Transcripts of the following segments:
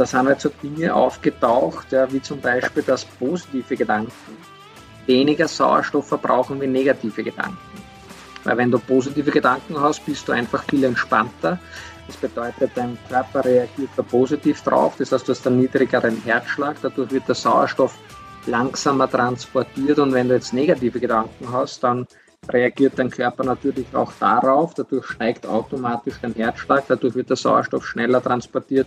da sind halt so Dinge aufgetaucht, ja, wie zum Beispiel, dass positive Gedanken weniger Sauerstoff verbrauchen wie negative Gedanken. Weil wenn du positive Gedanken hast, bist du einfach viel entspannter. Das bedeutet, dein Körper reagiert da positiv drauf. Das heißt, du hast einen niedrigeren Herzschlag. Dadurch wird der Sauerstoff langsamer transportiert. Und wenn du jetzt negative Gedanken hast, dann reagiert dein Körper natürlich auch darauf. Dadurch steigt automatisch dein Herzschlag. Dadurch wird der Sauerstoff schneller transportiert.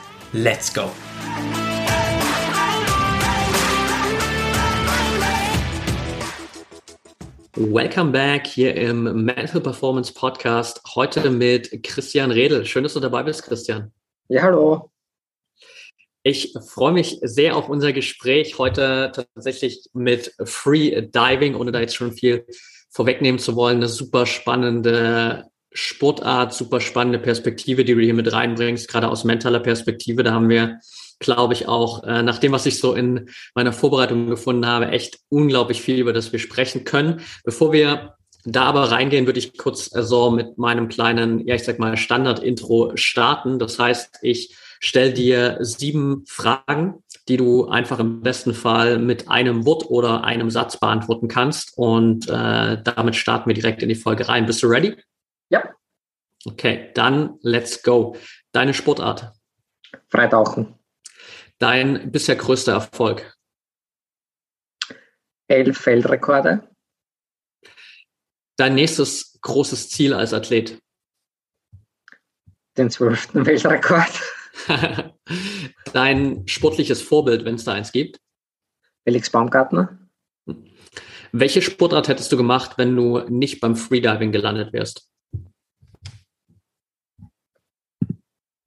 Let's go! Welcome back hier im Mental Performance Podcast. Heute mit Christian Redl. Schön, dass du dabei bist, Christian. Ja, hallo. Ich freue mich sehr auf unser Gespräch heute tatsächlich mit Free Diving, ohne da jetzt schon viel vorwegnehmen zu wollen. Eine super spannende Sportart, super spannende Perspektive, die du hier mit reinbringst, gerade aus mentaler Perspektive. Da haben wir glaube ich, auch äh, nach dem, was ich so in meiner Vorbereitung gefunden habe, echt unglaublich viel, über das wir sprechen können. Bevor wir da aber reingehen, würde ich kurz äh, so mit meinem kleinen, ja, ich sag mal, Standard-Intro starten. Das heißt, ich stelle dir sieben Fragen, die du einfach im besten Fall mit einem Wort oder einem Satz beantworten kannst. Und äh, damit starten wir direkt in die Folge rein. Bist du ready? Ja. Okay, dann let's go. Deine Sportart? Freitauchen dein bisher größter Erfolg? Elf Feldrekorde. Dein nächstes großes Ziel als Athlet? Den zwölften Weltrekord. Dein sportliches Vorbild, wenn es da eins gibt? Felix Baumgartner. Welche Sportart hättest du gemacht, wenn du nicht beim Freediving gelandet wärst?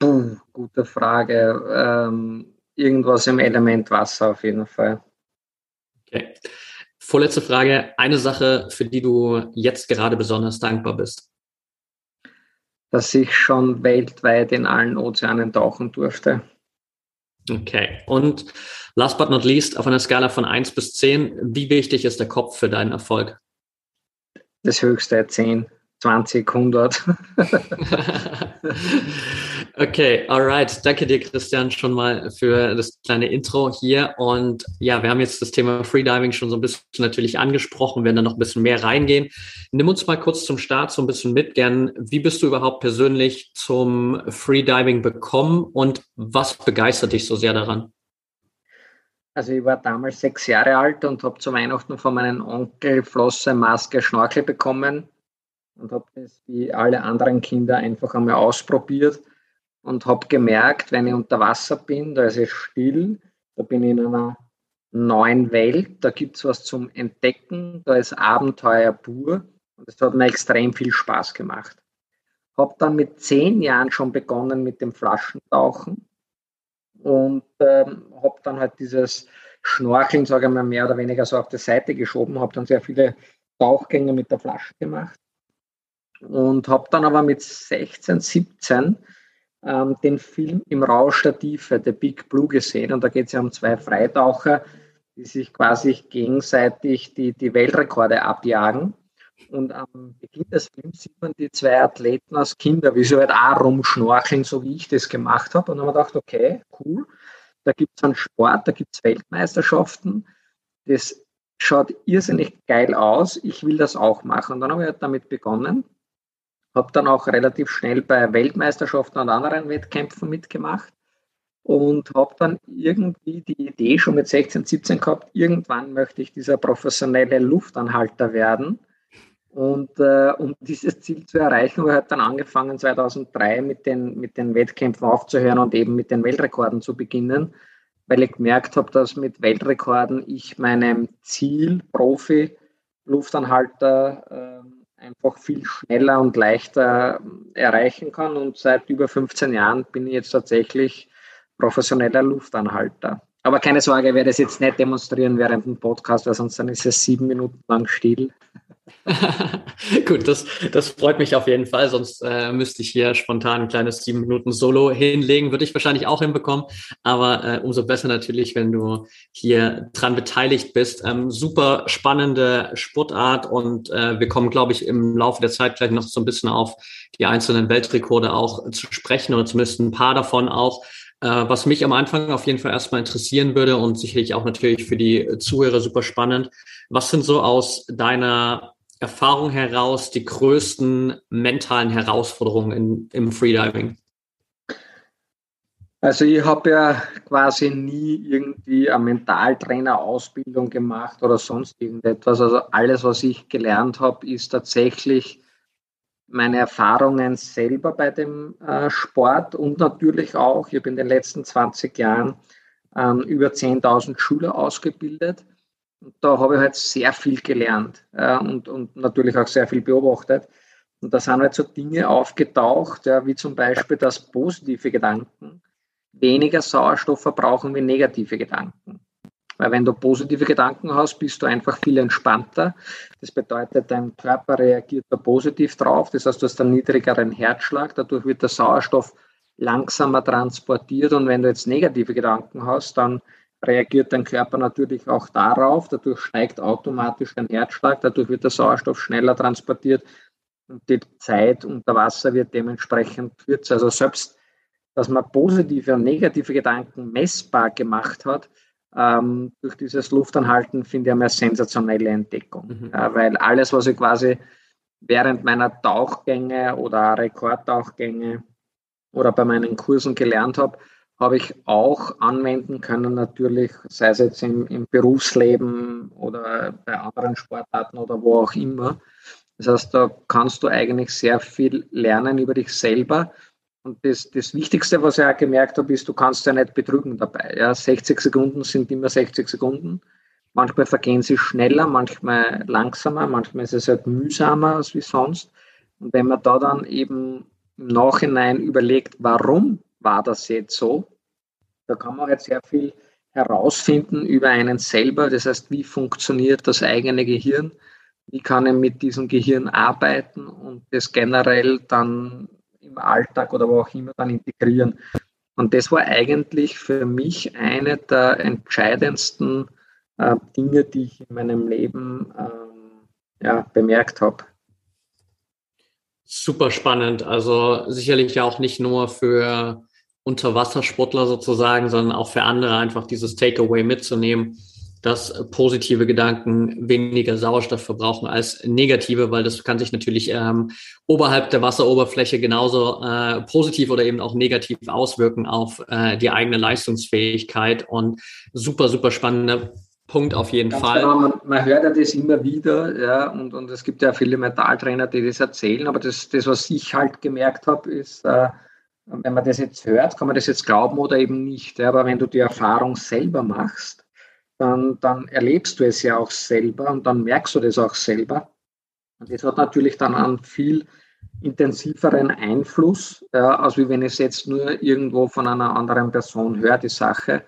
Puh, gute Frage. Ähm, irgendwas im Element Wasser auf jeden Fall. Okay. Vorletzte Frage. Eine Sache, für die du jetzt gerade besonders dankbar bist. Dass ich schon weltweit in allen Ozeanen tauchen durfte. Okay. Und last but not least, auf einer Skala von 1 bis 10, wie wichtig ist der Kopf für deinen Erfolg? Das höchste 10. 20, 100. okay, alright. Danke dir, Christian, schon mal für das kleine Intro hier. Und ja, wir haben jetzt das Thema Freediving schon so ein bisschen natürlich angesprochen, werden da noch ein bisschen mehr reingehen. Nimm uns mal kurz zum Start so ein bisschen mit, gern. Wie bist du überhaupt persönlich zum Freediving bekommen und was begeistert dich so sehr daran? Also ich war damals sechs Jahre alt und habe zu Weihnachten von meinem Onkel Flosse, Maske, Schnorchel bekommen und habe das wie alle anderen Kinder einfach einmal ausprobiert und habe gemerkt, wenn ich unter Wasser bin, da ist es still, da bin ich in einer neuen Welt, da gibt es was zum Entdecken, da ist Abenteuer pur und das hat mir extrem viel Spaß gemacht. Habe dann mit zehn Jahren schon begonnen mit dem Flaschentauchen und ähm, habe dann halt dieses Schnorcheln, sage ich mal, mehr oder weniger so auf die Seite geschoben, habe dann sehr viele Tauchgänge mit der Flasche gemacht und habe dann aber mit 16, 17 ähm, den Film Im Rausch der Tiefe, The Big Blue, gesehen. Und da geht es ja um zwei Freitaucher, die sich quasi gegenseitig die, die Weltrekorde abjagen. Und am Beginn des Films sieht man die zwei Athleten als Kinder, wie sie halt auch rumschnorcheln, so wie ich das gemacht habe. Und dann habe ich gedacht, okay, cool, da gibt es einen Sport, da gibt es Weltmeisterschaften. Das schaut irrsinnig geil aus. Ich will das auch machen. Und dann habe ich halt damit begonnen habe dann auch relativ schnell bei Weltmeisterschaften und anderen Wettkämpfen mitgemacht und habe dann irgendwie die Idee schon mit 16, 17 gehabt, irgendwann möchte ich dieser professionelle Luftanhalter werden. Und äh, um dieses Ziel zu erreichen, habe ich halt dann angefangen 2003 mit den, mit den Wettkämpfen aufzuhören und eben mit den Weltrekorden zu beginnen, weil ich gemerkt habe, dass mit Weltrekorden ich meinem Ziel Profi Luftanhalter äh, einfach viel schneller und leichter erreichen kann. Und seit über 15 Jahren bin ich jetzt tatsächlich professioneller Luftanhalter. Aber keine Sorge, ich werde es jetzt nicht demonstrieren während dem Podcast, weil sonst dann ist es sieben Minuten lang still. Gut, das, das freut mich auf jeden Fall. Sonst äh, müsste ich hier spontan ein kleines sieben Minuten Solo hinlegen. Würde ich wahrscheinlich auch hinbekommen. Aber äh, umso besser natürlich, wenn du hier dran beteiligt bist. Ähm, super spannende Sportart und äh, wir kommen, glaube ich, im Laufe der Zeit gleich noch so ein bisschen auf die einzelnen Weltrekorde auch zu sprechen oder zumindest ein paar davon auch. Äh, was mich am Anfang auf jeden Fall erstmal interessieren würde und sicherlich auch natürlich für die Zuhörer super spannend. Was sind so aus deiner Erfahrung heraus die größten mentalen Herausforderungen in, im Freediving? Also ich habe ja quasi nie irgendwie eine Mentaltrainer-Ausbildung gemacht oder sonst irgendetwas. Also alles, was ich gelernt habe, ist tatsächlich meine Erfahrungen selber bei dem äh, Sport und natürlich auch, ich habe in den letzten 20 Jahren ähm, über 10.000 Schüler ausgebildet. Da habe ich halt sehr viel gelernt äh, und, und natürlich auch sehr viel beobachtet. Und da sind halt so Dinge aufgetaucht, ja, wie zum Beispiel, dass positive Gedanken weniger Sauerstoff verbrauchen wie negative Gedanken. Weil wenn du positive Gedanken hast, bist du einfach viel entspannter. Das bedeutet, dein Körper reagiert da positiv drauf. Das heißt, du hast einen niedrigeren Herzschlag. Dadurch wird der Sauerstoff langsamer transportiert. Und wenn du jetzt negative Gedanken hast, dann reagiert dein Körper natürlich auch darauf. Dadurch steigt automatisch dein Herzschlag. Dadurch wird der Sauerstoff schneller transportiert. Und die Zeit unter Wasser wird dementsprechend kürzer. Also selbst, dass man positive und negative Gedanken messbar gemacht hat, ähm, durch dieses Luftanhalten finde ich eine sensationelle Entdeckung. Mhm. Äh, weil alles, was ich quasi während meiner Tauchgänge oder Rekordtauchgänge oder bei meinen Kursen gelernt habe, habe ich auch anwenden können, natürlich, sei es jetzt im, im Berufsleben oder bei anderen Sportarten oder wo auch immer. Das heißt, da kannst du eigentlich sehr viel lernen über dich selber und das, das Wichtigste, was ich auch gemerkt habe, ist, du kannst ja nicht betrügen dabei. Ja, 60 Sekunden sind immer 60 Sekunden. Manchmal vergehen sie schneller, manchmal langsamer, manchmal ist es halt mühsamer als wie sonst. Und wenn man da dann eben im Nachhinein überlegt, warum war das jetzt so, da kann man halt sehr viel herausfinden über einen selber. Das heißt, wie funktioniert das eigene Gehirn? Wie kann ich mit diesem Gehirn arbeiten und das generell dann im Alltag oder wo auch immer dann integrieren. Und das war eigentlich für mich eine der entscheidendsten äh, Dinge, die ich in meinem Leben ähm, ja, bemerkt habe. Super spannend. Also sicherlich ja auch nicht nur für Unterwassersportler sozusagen, sondern auch für andere einfach dieses Takeaway mitzunehmen dass positive Gedanken weniger Sauerstoff verbrauchen als negative, weil das kann sich natürlich ähm, oberhalb der Wasseroberfläche genauso äh, positiv oder eben auch negativ auswirken auf äh, die eigene Leistungsfähigkeit und super, super spannender Punkt auf jeden Ganz Fall. Genau, man, man, hört ja das immer wieder, ja, und, und es gibt ja viele Metalltrainer, die das erzählen, aber das, das was ich halt gemerkt habe, ist, äh, wenn man das jetzt hört, kann man das jetzt glauben oder eben nicht. Aber wenn du die Erfahrung selber machst, dann, dann erlebst du es ja auch selber und dann merkst du das auch selber. Und das hat natürlich dann einen viel intensiveren Einfluss, ja, als wenn es jetzt nur irgendwo von einer anderen Person höre, die Sache.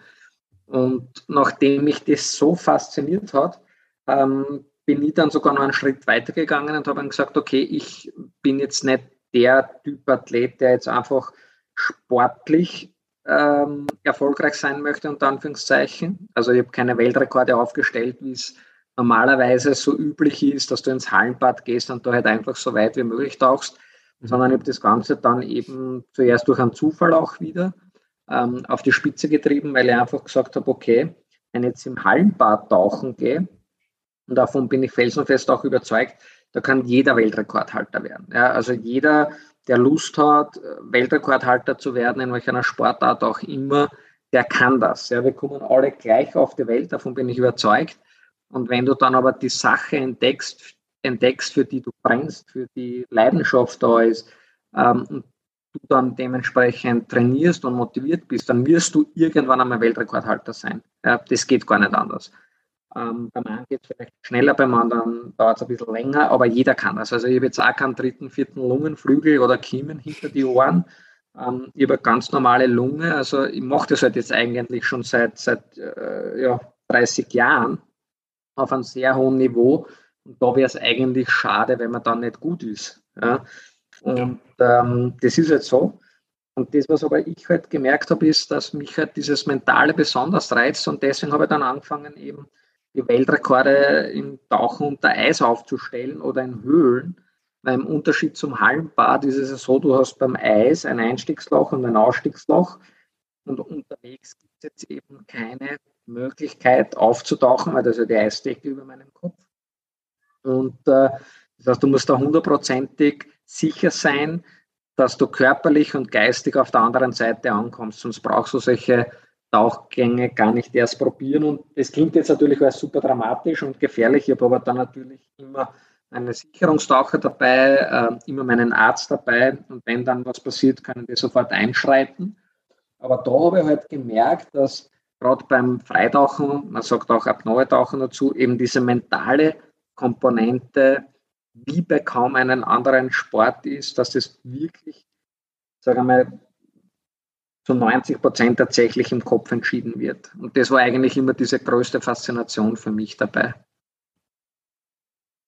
Und nachdem mich das so fasziniert hat, ähm, bin ich dann sogar noch einen Schritt weitergegangen und habe dann gesagt, okay, ich bin jetzt nicht der Typ Athlet, der jetzt einfach sportlich ähm, erfolgreich sein möchte, unter Anführungszeichen. Also ich habe keine Weltrekorde aufgestellt, wie es normalerweise so üblich ist, dass du ins Hallenbad gehst und da halt einfach so weit wie möglich tauchst, mhm. sondern ich habe das Ganze dann eben zuerst durch einen Zufall auch wieder ähm, auf die Spitze getrieben, weil ich einfach gesagt habe, okay, wenn ich jetzt im Hallenbad tauchen gehe, und davon bin ich felsenfest auch überzeugt, da kann jeder Weltrekordhalter werden. Ja, also jeder der Lust hat, Weltrekordhalter zu werden, in welcher Sportart auch immer, der kann das. Ja, wir kommen alle gleich auf die Welt, davon bin ich überzeugt. Und wenn du dann aber die Sache entdeckst, entdeckst, für die du brennst, für die Leidenschaft da ist, ähm, und du dann dementsprechend trainierst und motiviert bist, dann wirst du irgendwann einmal Weltrekordhalter sein. Ja, das geht gar nicht anders. Ähm, beim einen geht es vielleicht schneller, beim anderen dauert es ein bisschen länger, aber jeder kann das. Also ich habe jetzt auch keinen dritten, vierten Lungenflügel oder Kiemen hinter die Ohren. Ähm, ich habe eine ganz normale Lunge, also ich mache das halt jetzt eigentlich schon seit, seit äh, ja, 30 Jahren auf einem sehr hohen Niveau. Und da wäre es eigentlich schade, wenn man dann nicht gut ist. Ja? Und ja. Ähm, das ist jetzt so. Und das, was aber ich halt gemerkt habe, ist, dass mich halt dieses Mentale besonders reizt und deswegen habe ich dann angefangen, eben Weltrekorde im Tauchen unter Eis aufzustellen oder in Höhlen. Weil im Unterschied zum Hallenbad ist es so, du hast beim Eis ein Einstiegsloch und ein Ausstiegsloch und unterwegs gibt es jetzt eben keine Möglichkeit aufzutauchen, weil das ist ja die Eisdecke über meinem Kopf. Und äh, das heißt, du musst da hundertprozentig sicher sein, dass du körperlich und geistig auf der anderen Seite ankommst. Sonst brauchst du solche Tauchgänge gar nicht erst probieren. Und das klingt jetzt natürlich als super dramatisch und gefährlich. Ich habe aber dann natürlich immer einen Sicherungstaucher dabei, äh, immer meinen Arzt dabei. Und wenn dann was passiert, können die sofort einschreiten. Aber da habe ich halt gemerkt, dass gerade beim Freitauchen, man sagt auch Apnoe-Tauchen dazu, eben diese mentale Komponente wie bei kaum einem anderen Sport ist, dass es wirklich, sagen wir mal, zu 90 Prozent tatsächlich im Kopf entschieden wird. Und das war eigentlich immer diese größte Faszination für mich dabei.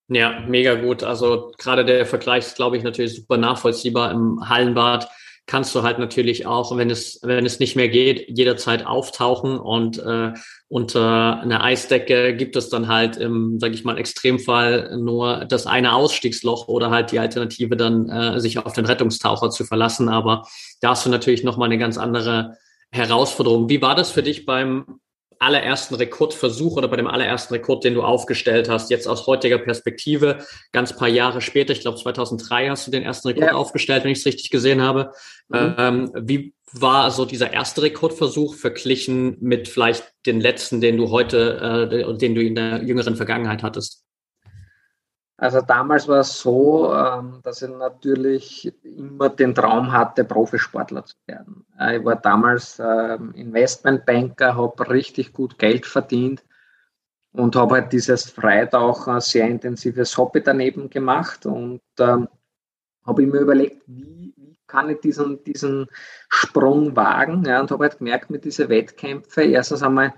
Ja, mega gut. Also gerade der Vergleich ist, glaube ich, natürlich super nachvollziehbar im Hallenbad kannst du halt natürlich auch, wenn es, wenn es nicht mehr geht, jederzeit auftauchen und äh, unter einer Eisdecke gibt es dann halt im, sage ich mal, Extremfall nur das eine Ausstiegsloch oder halt die Alternative dann, äh, sich auf den Rettungstaucher zu verlassen. Aber da hast du natürlich nochmal eine ganz andere Herausforderung. Wie war das für dich beim allerersten Rekordversuch oder bei dem allerersten Rekord, den du aufgestellt hast, jetzt aus heutiger Perspektive, ganz paar Jahre später, ich glaube 2003 hast du den ersten Rekord ja. aufgestellt, wenn ich es richtig gesehen habe. Mhm. Ähm, wie war so dieser erste Rekordversuch verglichen mit vielleicht den letzten, den du heute, äh, den du in der jüngeren Vergangenheit hattest? Also damals war es so, ähm, dass ich natürlich immer den Traum hatte, Profisportler zu werden. Äh, ich war damals ähm, Investmentbanker, habe richtig gut Geld verdient und habe halt dieses Freitauchen sehr intensives Hobby daneben gemacht und ähm, habe mir überlegt, wie, kann ich diesen, diesen Sprung wagen ja, und habe halt gemerkt, mit diesen Wettkämpfen, erstens einmal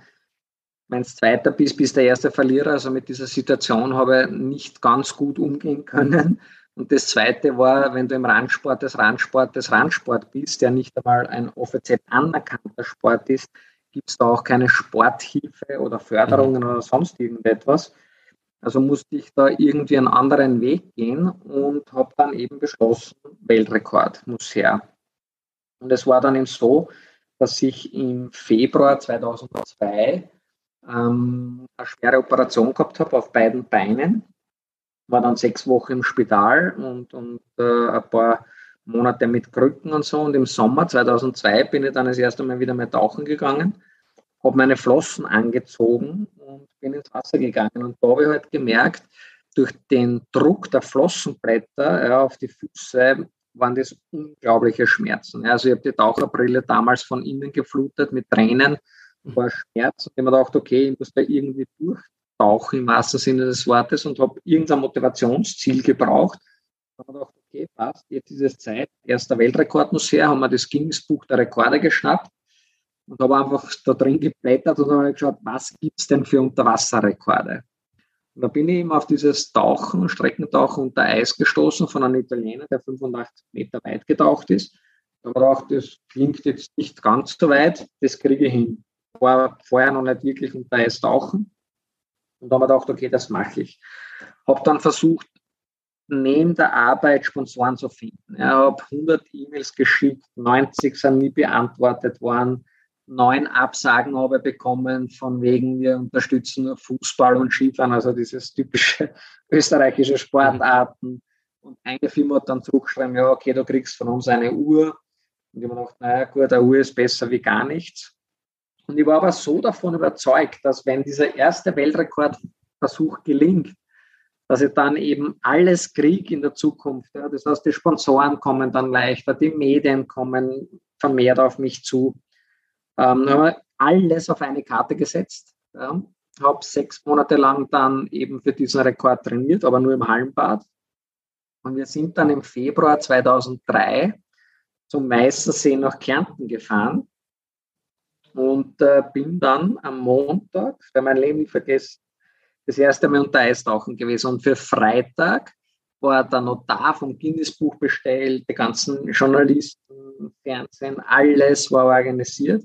wenn du Zweiter bist, bist der erste Verlierer. Also mit dieser Situation habe ich nicht ganz gut umgehen können. Und das Zweite war, wenn du im Randsport des Randsport des Randsport bist, der nicht einmal ein offiziell anerkannter Sport ist, gibt es da auch keine Sporthilfe oder Förderungen oder sonst irgendetwas. Also musste ich da irgendwie einen anderen Weg gehen und habe dann eben beschlossen, Weltrekord muss her. Und es war dann eben so, dass ich im Februar 2002 ähm, eine schwere Operation gehabt habe auf beiden Beinen. War dann sechs Wochen im Spital und, und äh, ein paar Monate mit Krücken und so. Und im Sommer 2002 bin ich dann das erste Mal wieder mal tauchen gegangen, habe meine Flossen angezogen und bin ins Wasser gegangen. Und da habe ich halt gemerkt, durch den Druck der Flossenblätter ja, auf die Füße waren das unglaubliche Schmerzen. Also ich habe die Taucherbrille damals von innen geflutet mit Tränen war Schmerz und ich habe mir gedacht, okay, ich muss da irgendwie durchtauchen im wahrsten Sinne des Wortes und habe irgendein Motivationsziel gebraucht. Da habe ich gedacht, okay, passt, jetzt ist es Zeit. Erster Weltrekord muss her, haben wir das Guinness Buch der Rekorde geschnappt und habe einfach da drin geblättert und habe geschaut, was gibt es denn für Unterwasserrekorde? Und da bin ich eben auf dieses Tauchen, Streckentauchen unter Eis gestoßen von einem Italiener, der 85 Meter weit getaucht ist. Da habe ich gedacht, das klingt jetzt nicht ganz so weit, das kriege ich hin war vorher noch nicht wirklich unter Eis tauchen. Und da haben wir gedacht, okay, das mache ich. Habe dann versucht, neben der Arbeit Sponsoren zu finden. Ich habe 100 E-Mails geschickt, 90 sind nie beantwortet worden, neun Absagen habe bekommen, von wegen wir unterstützen nur Fußball und Skifahren, also dieses typische österreichische Sportarten. Und eine Firma hat dann zurückgeschrieben, ja, okay, du kriegst von uns eine Uhr. Und ich habe mir gedacht, naja, gut, eine Uhr ist besser wie gar nichts. Und ich war aber so davon überzeugt, dass wenn dieser erste Weltrekordversuch gelingt, dass ich dann eben alles kriege in der Zukunft. Ja. Das heißt, die Sponsoren kommen dann leichter, die Medien kommen vermehrt auf mich zu. Ähm, alles auf eine Karte gesetzt. Ja. Habe sechs Monate lang dann eben für diesen Rekord trainiert, aber nur im Hallenbad. Und wir sind dann im Februar 2003 zum Meißersee nach Kärnten gefahren und äh, bin dann am Montag, für mein Leben nicht vergessen, das erste Mal unter Eistauchen gewesen. Und für Freitag war der Notar vom Guinness-Buch bestellt, die ganzen Journalisten, Fernsehen, alles war organisiert.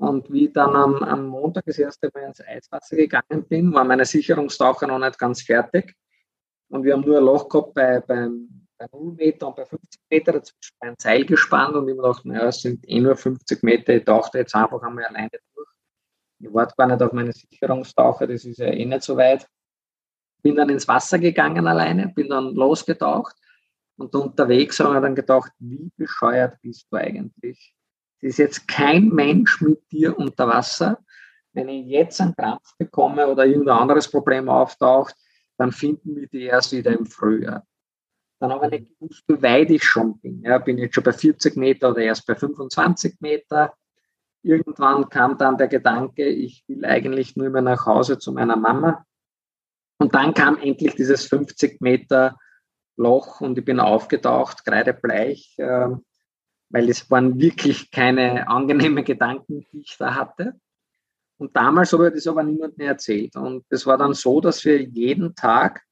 Und wie ich dann am, am Montag das erste Mal ins Eiswasser gegangen bin, war meine Sicherungstaucher noch nicht ganz fertig. Und wir haben nur ein Loch gehabt bei, beim, bei 0 Meter und bei 50 Meter dazwischen ein Seil gespannt und ich mir gedacht, naja, es sind eh nur 50 Meter, ich tauchte jetzt einfach einmal alleine durch. Ich warte gar nicht auf meine Sicherungstaucher, das ist ja eh nicht so weit. Bin dann ins Wasser gegangen alleine, bin dann losgetaucht und unterwegs haben wir dann gedacht, wie bescheuert bist du eigentlich? Es ist jetzt kein Mensch mit dir unter Wasser. Wenn ich jetzt einen Krampf bekomme oder irgendein anderes Problem auftaucht, dann finden wir die erst wieder im Frühjahr. Dann habe ich nicht gewusst, wie weit ich schon bin. Ja, bin ich jetzt schon bei 40 Meter oder erst bei 25 Meter. Irgendwann kam dann der Gedanke, ich will eigentlich nur mehr nach Hause zu meiner Mama. Und dann kam endlich dieses 50 Meter Loch und ich bin aufgetaucht, kreidebleich, äh, weil es waren wirklich keine angenehmen Gedanken, die ich da hatte. Und damals habe ich das aber niemandem erzählt. Und es war dann so, dass wir jeden Tag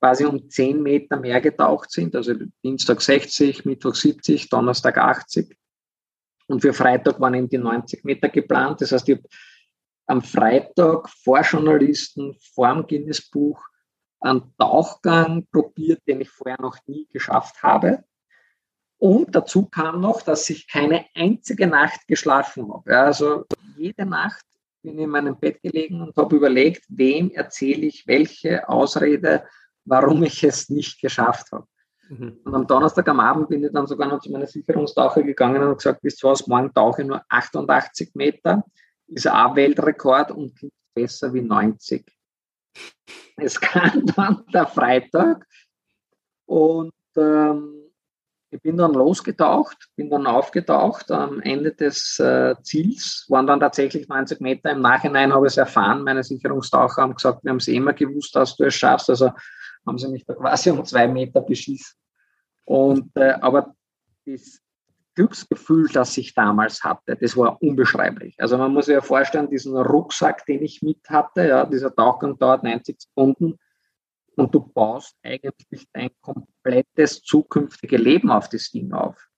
quasi um 10 Meter mehr getaucht sind. Also Dienstag 60, Mittwoch 70, Donnerstag 80. Und für Freitag waren eben die 90 Meter geplant. Das heißt, ich habe am Freitag vor Journalisten, vor dem Guinness-Buch einen Tauchgang probiert, den ich vorher noch nie geschafft habe. Und dazu kam noch, dass ich keine einzige Nacht geschlafen habe. Also jede Nacht bin in meinem Bett gelegen und habe überlegt, wem erzähle ich welche Ausrede, warum ich es nicht geschafft habe. Mhm. Und am Donnerstag am Abend bin ich dann sogar noch zu meiner Sicherungstauche gegangen und gesagt, bis du was, morgen tauche ich nur 88 Meter, ist auch Weltrekord und klingt besser wie 90. Es kam dann der Freitag und ähm, ich bin dann losgetaucht, bin dann aufgetaucht. Am Ende des äh, Ziels waren dann tatsächlich 90 Meter. Im Nachhinein habe ich es erfahren. Meine Sicherungstaucher haben gesagt, wir haben es immer gewusst, dass du es schaffst. Also haben sie mich da quasi um zwei Meter beschissen. Und, äh, aber das Glücksgefühl, das ich damals hatte, das war unbeschreiblich. Also man muss sich ja vorstellen, diesen Rucksack, den ich mit hatte, ja, dieser Tauchgang dauert 90 Sekunden und du baust eigentlich dein komplettes zukünftige Leben auf das Ding auf.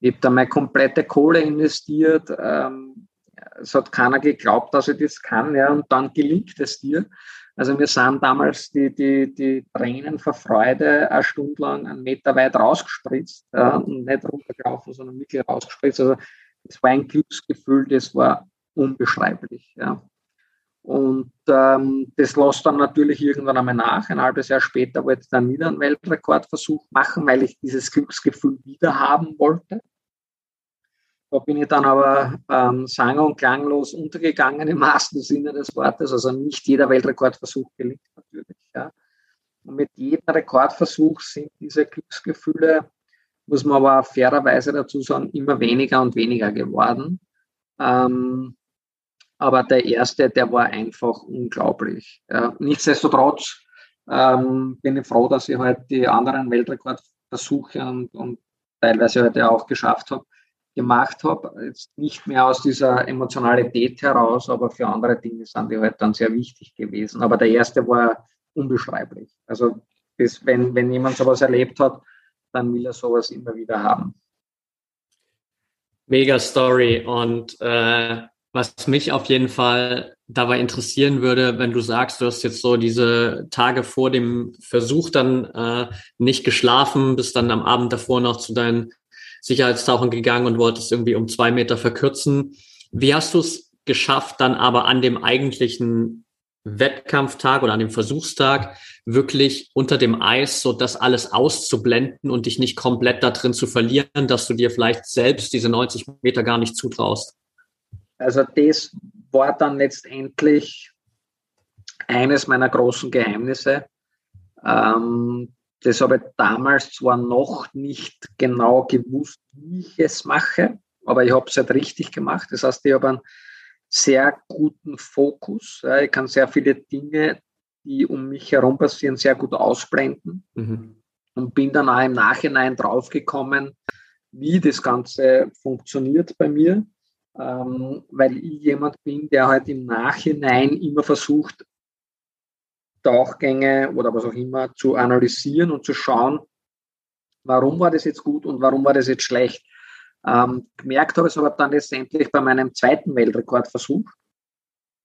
Ich habe da meine komplette Kohle investiert. Ähm, es hat keiner geglaubt, dass ich das kann, ja, und dann gelingt es dir. Also wir sind damals die, die, die Tränen vor Freude eine Stunde lang einen Meter weit rausgespritzt äh, und nicht runtergelaufen, sondern wirklich rausgespritzt. Also es war ein Glücksgefühl, das war unbeschreiblich. Ja. Und ähm, das lässt dann natürlich irgendwann einmal nach. Ein halbes Jahr später wollte ich dann wieder einen Weltrekordversuch machen, weil ich dieses Glücksgefühl wieder haben wollte. Da bin ich dann aber ähm, sang- und klanglos untergegangen im wahrsten Sinne des Wortes. Also nicht jeder Weltrekordversuch gelingt natürlich. Ja. Und mit jedem Rekordversuch sind diese Glücksgefühle, muss man aber fairerweise dazu sagen, immer weniger und weniger geworden. Ähm, aber der erste, der war einfach unglaublich. Nichtsdestotrotz ähm, bin ich froh, dass ich halt die anderen Weltrekordversuche und, und teilweise heute halt auch geschafft habe, gemacht habe. Jetzt nicht mehr aus dieser Emotionalität heraus, aber für andere Dinge sind die halt dann sehr wichtig gewesen. Aber der erste war unbeschreiblich. Also bis, wenn, wenn jemand sowas erlebt hat, dann will er sowas immer wieder haben. Mega Story und äh, was mich auf jeden Fall dabei interessieren würde, wenn du sagst, du hast jetzt so diese Tage vor dem Versuch dann äh, nicht geschlafen, bist dann am Abend davor noch zu deinen Sicherheitstauchen gegangen und wolltest irgendwie um zwei Meter verkürzen. Wie hast du es geschafft, dann aber an dem eigentlichen Wettkampftag oder an dem Versuchstag wirklich unter dem Eis so das alles auszublenden und dich nicht komplett da drin zu verlieren, dass du dir vielleicht selbst diese 90 Meter gar nicht zutraust? Also das war dann letztendlich eines meiner großen Geheimnisse. Ähm, das habe ich damals zwar noch nicht genau gewusst, wie ich es mache, aber ich habe es halt richtig gemacht. Das heißt, ich habe einen sehr guten Fokus. Ich kann sehr viele Dinge, die um mich herum passieren, sehr gut ausblenden. Mhm. und bin dann auch im Nachhinein draufgekommen, wie das Ganze funktioniert bei mir, ähm, weil ich jemand bin, der halt im Nachhinein immer versucht, Tauchgänge oder was auch immer zu analysieren und zu schauen, warum war das jetzt gut und warum war das jetzt schlecht. Ähm, gemerkt habe ich es aber dann letztendlich bei meinem zweiten Weltrekordversuch.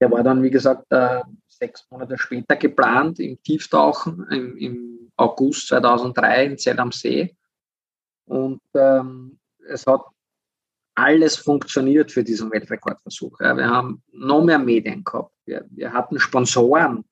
Der war dann, wie gesagt, äh, sechs Monate später geplant im Tieftauchen im, im August 2003 in Zell am See. Und ähm, es hat alles funktioniert für diesen Weltrekordversuch. Ja, wir haben noch mehr Medien gehabt. Wir, wir hatten Sponsoren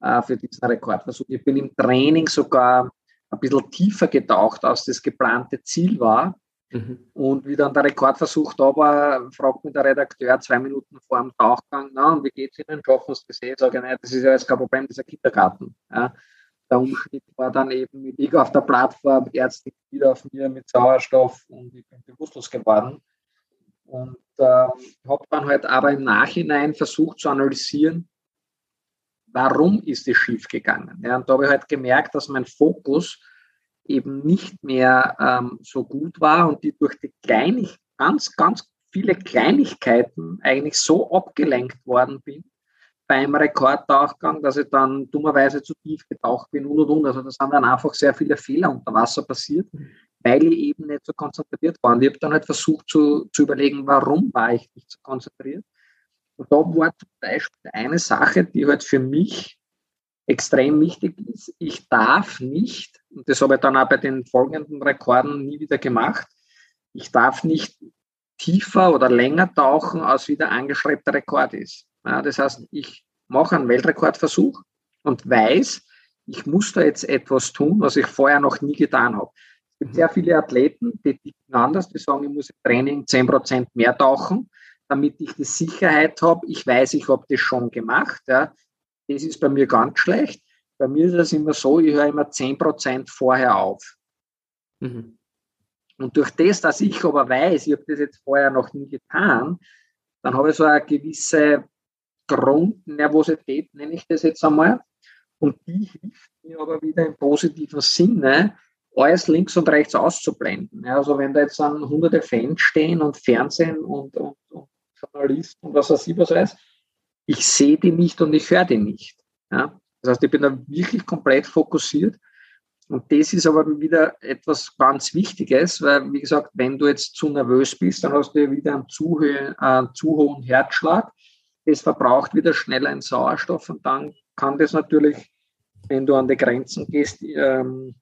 äh, für diesen Rekordversuch. Ich bin im Training sogar ein bisschen tiefer getaucht, als das geplante Ziel war. Mhm. Und wie dann der Rekordversuch da war, fragt mich der Redakteur zwei Minuten vor dem Tauchgang, na, und wie geht's Ihnen? Schaffen Sie das eh? Sage ich, nein, das ist ja jetzt kein Problem, das ist ein Kindergarten. Ja. Der Umschnitt war dann eben, ich liege auf der Plattform, Ärzte wieder auf mir mit Sauerstoff und ich bin bewusstlos geworden. Und äh, habe dann halt aber im Nachhinein versucht zu analysieren, warum ist es schief gegangen. Ja, und da habe ich halt gemerkt, dass mein Fokus eben nicht mehr ähm, so gut war und die durch die Kleinig ganz, ganz viele Kleinigkeiten eigentlich so abgelenkt worden bin beim Rekordtauchgang, dass ich dann dummerweise zu tief getaucht bin und und und. Also da sind dann einfach sehr viele Fehler unter Wasser passiert, weil ich eben nicht so konzentriert war. Und ich habe dann halt versucht zu, zu überlegen, warum war ich nicht so konzentriert. Und da war zum Beispiel eine Sache, die halt für mich extrem wichtig ist. Ich darf nicht, und das habe ich dann auch bei den folgenden Rekorden nie wieder gemacht, ich darf nicht tiefer oder länger tauchen, als wie der angestrebte Rekord ist. Ja, das heißt, ich mache einen Weltrekordversuch und weiß, ich muss da jetzt etwas tun, was ich vorher noch nie getan habe. Gibt sehr viele Athleten, die ticken anders, die sagen, ich muss im Training 10% mehr tauchen, damit ich die Sicherheit habe, ich weiß, ich habe das schon gemacht. Ja. Das ist bei mir ganz schlecht. Bei mir ist es immer so, ich höre immer 10% vorher auf. Mhm. Und durch das, dass ich aber weiß, ich habe das jetzt vorher noch nie getan, dann habe ich so eine gewisse Grundnervosität, nenne ich das jetzt einmal. Und die hilft mir aber wieder im positiven Sinne, alles links und rechts auszublenden. Ja, also wenn da jetzt dann hunderte Fans stehen und Fernsehen und, und, und Journalisten und was weiß ich was weiß, ich sehe die nicht und ich höre die nicht. Ja? Das heißt, ich bin da wirklich komplett fokussiert. Und das ist aber wieder etwas ganz Wichtiges, weil, wie gesagt, wenn du jetzt zu nervös bist, dann hast du wieder einen zu, äh, zu hohen Herzschlag. Es verbraucht wieder schneller einen Sauerstoff und dann kann das natürlich, wenn du an die Grenzen gehst, ähm,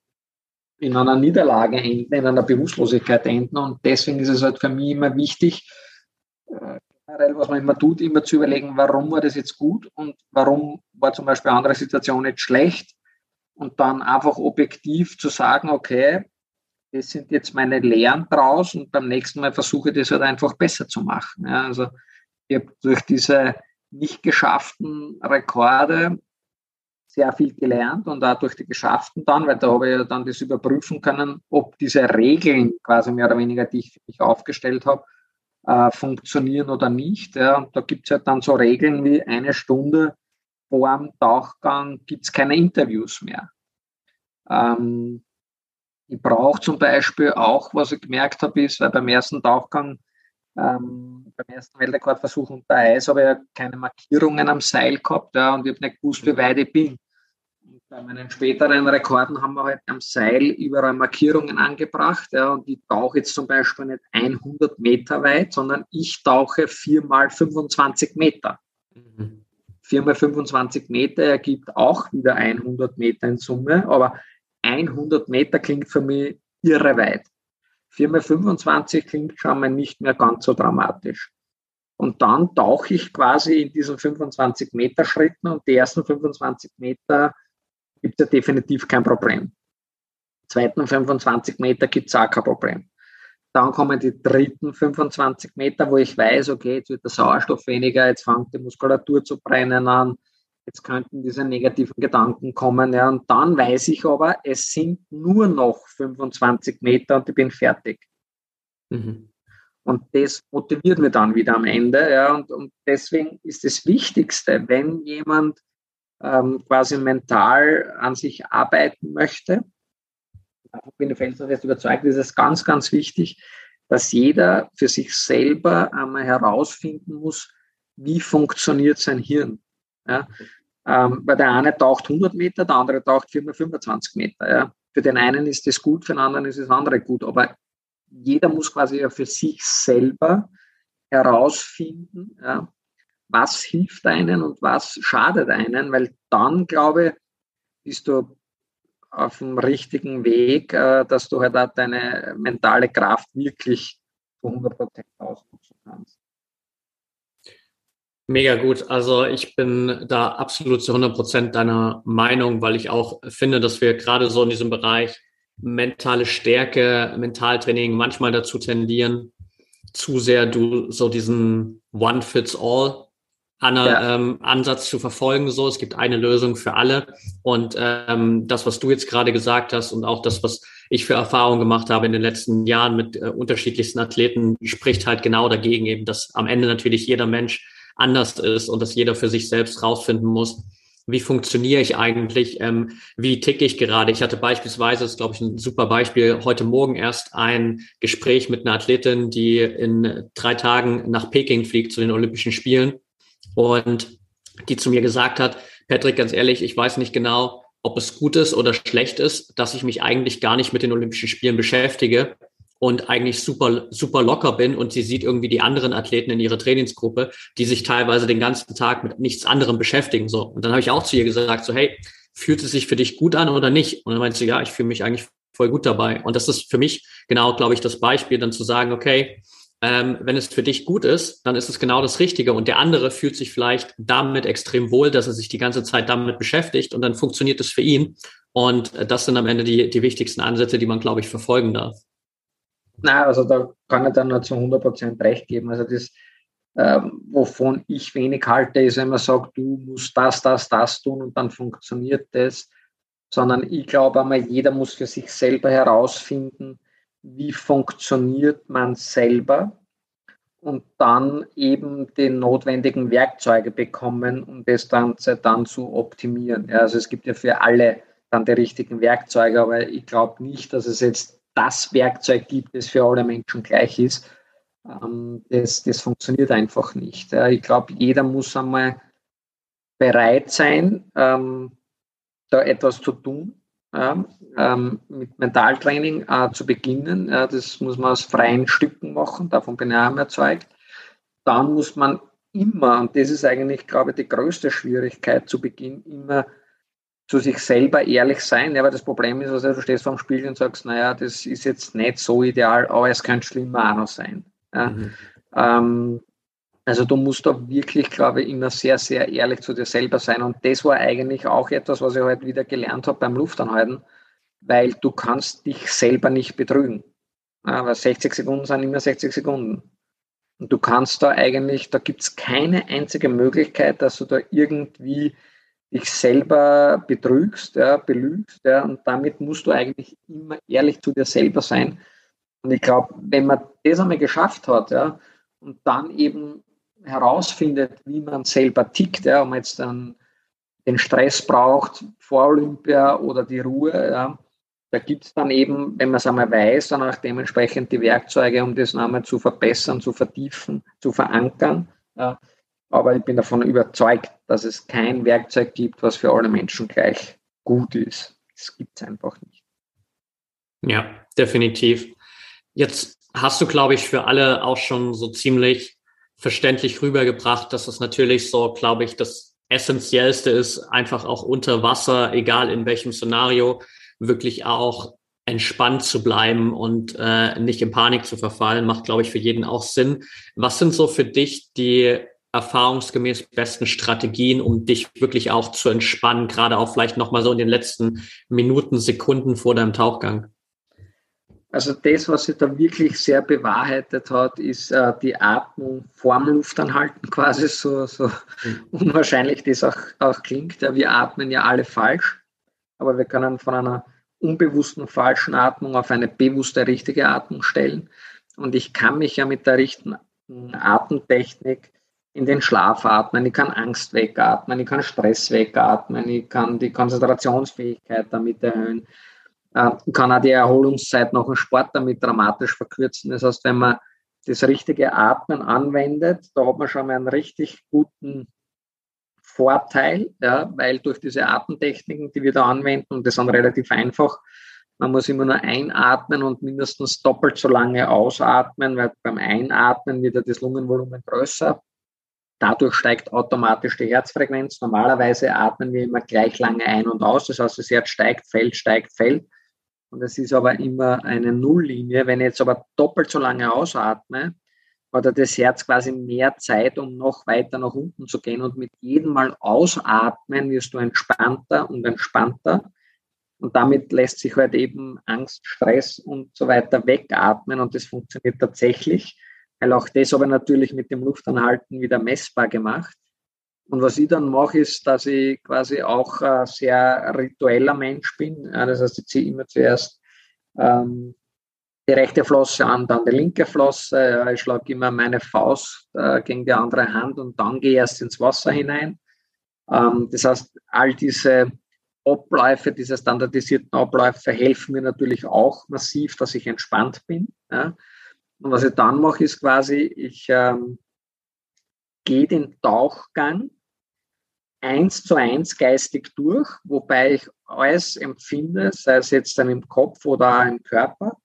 in einer Niederlage enden, in einer Bewusstlosigkeit enden. Und deswegen ist es halt für mich immer wichtig, äh, generell, was man immer tut, immer zu überlegen, warum war das jetzt gut und warum war zum Beispiel eine andere Situation nicht schlecht und dann einfach objektiv zu sagen, okay, das sind jetzt meine Lehren draus und beim nächsten Mal versuche ich das halt einfach besser zu machen. Ja, also ich habe durch diese nicht geschafften Rekorde sehr viel gelernt und auch durch die geschafften dann, weil da habe ich ja dann das überprüfen können, ob diese Regeln quasi mehr oder weniger, die ich für mich aufgestellt habe, äh, funktionieren oder nicht. Ja. Und da gibt es ja dann so Regeln wie eine Stunde vor dem Tauchgang gibt es keine Interviews mehr. Ähm, ich brauche zum Beispiel auch, was ich gemerkt habe, ist, weil beim ersten Tauchgang, ähm, beim ersten Weltrekordversuch unter Eis habe ich ja keine Markierungen am Seil gehabt ja, und ich habe nicht gewusst, wie weit ich bin. Bei meinen späteren Rekorden haben wir halt am Seil überall Markierungen angebracht. Ja, und ich tauche jetzt zum Beispiel nicht 100 Meter weit, sondern ich tauche 4 mal 25 Meter. Mhm. 4 mal 25 Meter ergibt auch wieder 100 Meter in Summe, aber 100 Meter klingt für mich irre weit. 4 mal 25 klingt schon mal nicht mehr ganz so dramatisch. Und dann tauche ich quasi in diesen 25 Meter Schritten und die ersten 25 Meter gibt es ja definitiv kein Problem. Zweiten 25 Meter gibt es auch kein Problem. Dann kommen die dritten 25 Meter, wo ich weiß, okay, jetzt wird der Sauerstoff weniger, jetzt fängt die Muskulatur zu brennen an, jetzt könnten diese negativen Gedanken kommen. Ja, und dann weiß ich aber, es sind nur noch 25 Meter und ich bin fertig. Mhm. Und das motiviert mich dann wieder am Ende. Ja, und, und deswegen ist das Wichtigste, wenn jemand ähm, quasi mental an sich arbeiten möchte, bin ich felsenfest überzeugt, ist es ganz, ganz wichtig, dass jeder für sich selber einmal herausfinden muss, wie funktioniert sein Hirn. Ja? Ähm, weil der eine taucht 100 Meter, der andere taucht 425 Meter. Ja? Für den einen ist das gut, für den anderen ist das andere gut. Aber jeder muss quasi ja für sich selber herausfinden, ja, was hilft einen und was schadet einen, weil dann, glaube ich, bist du auf dem richtigen Weg, äh, dass du halt auch deine mentale Kraft wirklich zu 100 Prozent ausnutzen kannst. Mega gut. Also ich bin da absolut zu 100 Prozent deiner Meinung, weil ich auch finde, dass wir gerade so in diesem Bereich mentale Stärke, Mentaltraining manchmal dazu tendieren, zu sehr du so diesen One All ja. ähm, Ansatz zu verfolgen. So, es gibt eine Lösung für alle. Und ähm, das, was du jetzt gerade gesagt hast und auch das, was ich für Erfahrungen gemacht habe in den letzten Jahren mit äh, unterschiedlichsten Athleten, spricht halt genau dagegen eben, dass am Ende natürlich jeder Mensch anders ist und dass jeder für sich selbst rausfinden muss, wie funktioniere ich eigentlich, ähm, wie ticke ich gerade. Ich hatte beispielsweise, das ist glaube ich ein super Beispiel, heute Morgen erst ein Gespräch mit einer Athletin, die in drei Tagen nach Peking fliegt zu den Olympischen Spielen und die zu mir gesagt hat, Patrick, ganz ehrlich, ich weiß nicht genau, ob es gut ist oder schlecht ist, dass ich mich eigentlich gar nicht mit den Olympischen Spielen beschäftige und eigentlich super, super locker bin und sie sieht irgendwie die anderen Athleten in ihrer Trainingsgruppe, die sich teilweise den ganzen Tag mit nichts anderem beschäftigen. So. Und dann habe ich auch zu ihr gesagt, so, hey, fühlt es sich für dich gut an oder nicht? Und dann meinte sie, ja, ich fühle mich eigentlich voll gut dabei. Und das ist für mich genau, glaube ich, das Beispiel, dann zu sagen, okay, ähm, wenn es für dich gut ist, dann ist es genau das Richtige. Und der andere fühlt sich vielleicht damit extrem wohl, dass er sich die ganze Zeit damit beschäftigt und dann funktioniert es für ihn. Und das sind am Ende die, die wichtigsten Ansätze, die man, glaube ich, verfolgen darf. Na, also da kann ich dann nur zu 100 Prozent recht geben. Also das, ähm, wovon ich wenig halte, ist, wenn man sagt, du musst das, das, das tun und dann funktioniert das. Sondern ich glaube einmal, jeder muss für sich selber herausfinden, wie funktioniert man selber und dann eben die notwendigen Werkzeuge bekommen, um das Ganze dann zu optimieren. Ja, also es gibt ja für alle dann die richtigen Werkzeuge, aber ich glaube nicht, dass es jetzt das Werkzeug gibt, das für alle Menschen gleich ist. Ähm, das, das funktioniert einfach nicht. Ich glaube, jeder muss einmal bereit sein, ähm, da etwas zu tun ja, ähm, mit Mentaltraining äh, zu beginnen. Ja, das muss man aus freien Stücken machen, davon bin ich auch überzeugt. Dann muss man immer, und das ist eigentlich, glaube ich, die größte Schwierigkeit zu Beginn, immer zu sich selber ehrlich sein. Ja, weil das Problem ist, also, du stehst vor dem Spiegel und sagst, naja, das ist jetzt nicht so ideal, aber es könnte schlimmer auch noch sein. Ja. Mhm. Ähm, also du musst da wirklich, glaube ich, immer sehr, sehr ehrlich zu dir selber sein. Und das war eigentlich auch etwas, was ich heute wieder gelernt habe beim Luftanhalten, weil du kannst dich selber nicht betrügen. Aber 60 Sekunden sind immer 60 Sekunden. Und du kannst da eigentlich, da gibt es keine einzige Möglichkeit, dass du da irgendwie dich selber betrügst, ja, belügst. Ja, und damit musst du eigentlich immer ehrlich zu dir selber sein. Und ich glaube, wenn man das einmal geschafft hat, ja, und dann eben herausfindet, wie man selber tickt, ja, ob man jetzt dann den Stress braucht vor Olympia oder die Ruhe. Ja. Da gibt es dann eben, wenn man es einmal weiß, dann auch dementsprechend die Werkzeuge, um das nochmal zu verbessern, zu vertiefen, zu verankern. Ja. Aber ich bin davon überzeugt, dass es kein Werkzeug gibt, was für alle Menschen gleich gut ist. Das gibt es einfach nicht. Ja, definitiv. Jetzt hast du, glaube ich, für alle auch schon so ziemlich verständlich rübergebracht, dass es natürlich so, glaube ich, das Essentiellste ist, einfach auch unter Wasser, egal in welchem Szenario, wirklich auch entspannt zu bleiben und äh, nicht in Panik zu verfallen, macht, glaube ich, für jeden auch Sinn. Was sind so für dich die erfahrungsgemäß besten Strategien, um dich wirklich auch zu entspannen, gerade auch vielleicht nochmal so in den letzten Minuten, Sekunden vor deinem Tauchgang? Also das, was sich da wirklich sehr bewahrheitet hat, ist äh, die Atmung vorm Luftanhalten quasi, so, so mhm. unwahrscheinlich das auch, auch klingt. Ja, wir atmen ja alle falsch, aber wir können von einer unbewussten falschen Atmung auf eine bewusste richtige Atmung stellen. Und ich kann mich ja mit der richtigen Atemtechnik in den Schlaf atmen, ich kann Angst wegatmen, ich kann Stress wegatmen, ich kann die Konzentrationsfähigkeit damit erhöhen kann auch die Erholungszeit nach dem Sport damit dramatisch verkürzen. Das heißt, wenn man das richtige Atmen anwendet, da hat man schon mal einen richtig guten Vorteil, ja, weil durch diese Atemtechniken, die wir da anwenden, und das sind relativ einfach, man muss immer nur einatmen und mindestens doppelt so lange ausatmen, weil beim Einatmen wird das Lungenvolumen größer. Dadurch steigt automatisch die Herzfrequenz. Normalerweise atmen wir immer gleich lange ein und aus. Das heißt, das Herz steigt, fällt, steigt, fällt. Und es ist aber immer eine Nulllinie. Wenn ich jetzt aber doppelt so lange ausatme, hat das Herz quasi mehr Zeit, um noch weiter nach unten zu gehen. Und mit jedem Mal ausatmen wirst du entspannter und entspannter. Und damit lässt sich halt eben Angst, Stress und so weiter wegatmen. Und das funktioniert tatsächlich, weil auch das aber natürlich mit dem Luftanhalten wieder messbar gemacht. Und was ich dann mache, ist, dass ich quasi auch ein sehr ritueller Mensch bin. Das heißt, ich ziehe immer zuerst ähm, die rechte Flosse an, dann die linke Flosse. Ich schlage immer meine Faust äh, gegen die andere Hand und dann gehe ich erst ins Wasser hinein. Ähm, das heißt, all diese Abläufe, diese standardisierten Abläufe helfen mir natürlich auch massiv, dass ich entspannt bin. Ja. Und was ich dann mache, ist quasi, ich ähm, gehe den Tauchgang eins zu eins geistig durch, wobei ich alles empfinde, sei es jetzt dann im Kopf oder im Körper.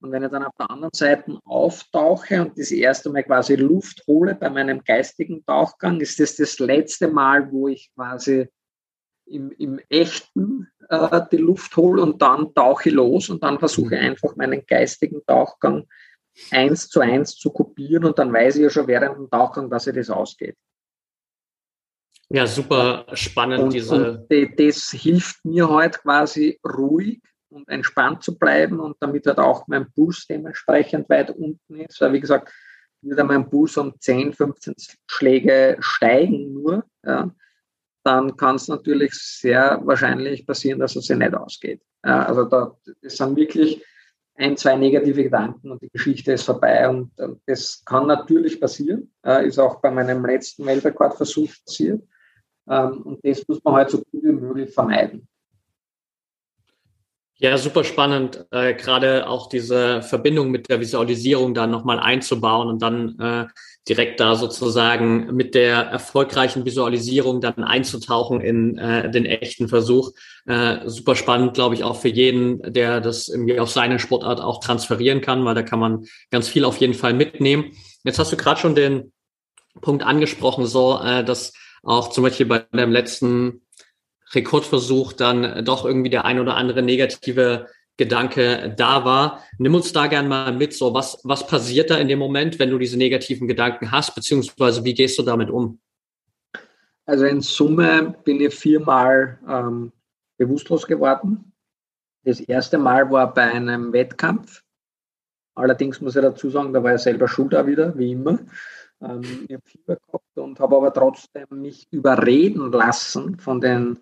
Und wenn ich dann auf der anderen Seite auftauche und das erste Mal quasi Luft hole bei meinem geistigen Tauchgang, ist das das letzte Mal, wo ich quasi im, im echten äh, die Luft hole und dann tauche ich los und dann versuche ich einfach meinen geistigen Tauchgang eins zu eins zu kopieren und dann weiß ich ja schon während dem Tauchgang, dass sich das ausgeht. Ja, super spannend, und, diese. Und das hilft mir halt quasi ruhig und entspannt zu bleiben und damit halt auch mein Puls dementsprechend weit unten ist. Weil, wie gesagt, würde mein Puls um 10, 15 Schläge steigen nur, ja, dann kann es natürlich sehr wahrscheinlich passieren, dass es sich nicht ausgeht. Ja, also da, das sind wirklich ein, zwei negative Gedanken und die Geschichte ist vorbei. Und, und das kann natürlich passieren, äh, ist auch bei meinem letzten Weltrekordversuch passiert. Ähm, und das muss man halt so gut wie möglich vermeiden. Ja, super spannend, äh, gerade auch diese Verbindung mit der Visualisierung da nochmal einzubauen und dann äh, direkt da sozusagen mit der erfolgreichen Visualisierung dann einzutauchen in äh, den echten Versuch. Äh, super spannend, glaube ich, auch für jeden, der das irgendwie auf seine Sportart auch transferieren kann, weil da kann man ganz viel auf jeden Fall mitnehmen. Jetzt hast du gerade schon den Punkt angesprochen, so äh, dass auch zum Beispiel bei dem letzten Rekordversuch dann doch irgendwie der ein oder andere negative Gedanke da war. Nimm uns da gern mal mit, so was, was passiert da in dem Moment, wenn du diese negativen Gedanken hast, beziehungsweise wie gehst du damit um? Also in Summe bin ich viermal ähm, bewusstlos geworden. Das erste Mal war bei einem Wettkampf. Allerdings muss ich dazu sagen, da war ich selber schuld da wieder, wie immer. Ähm, ich habe Fieber gehabt und habe aber trotzdem mich überreden lassen von den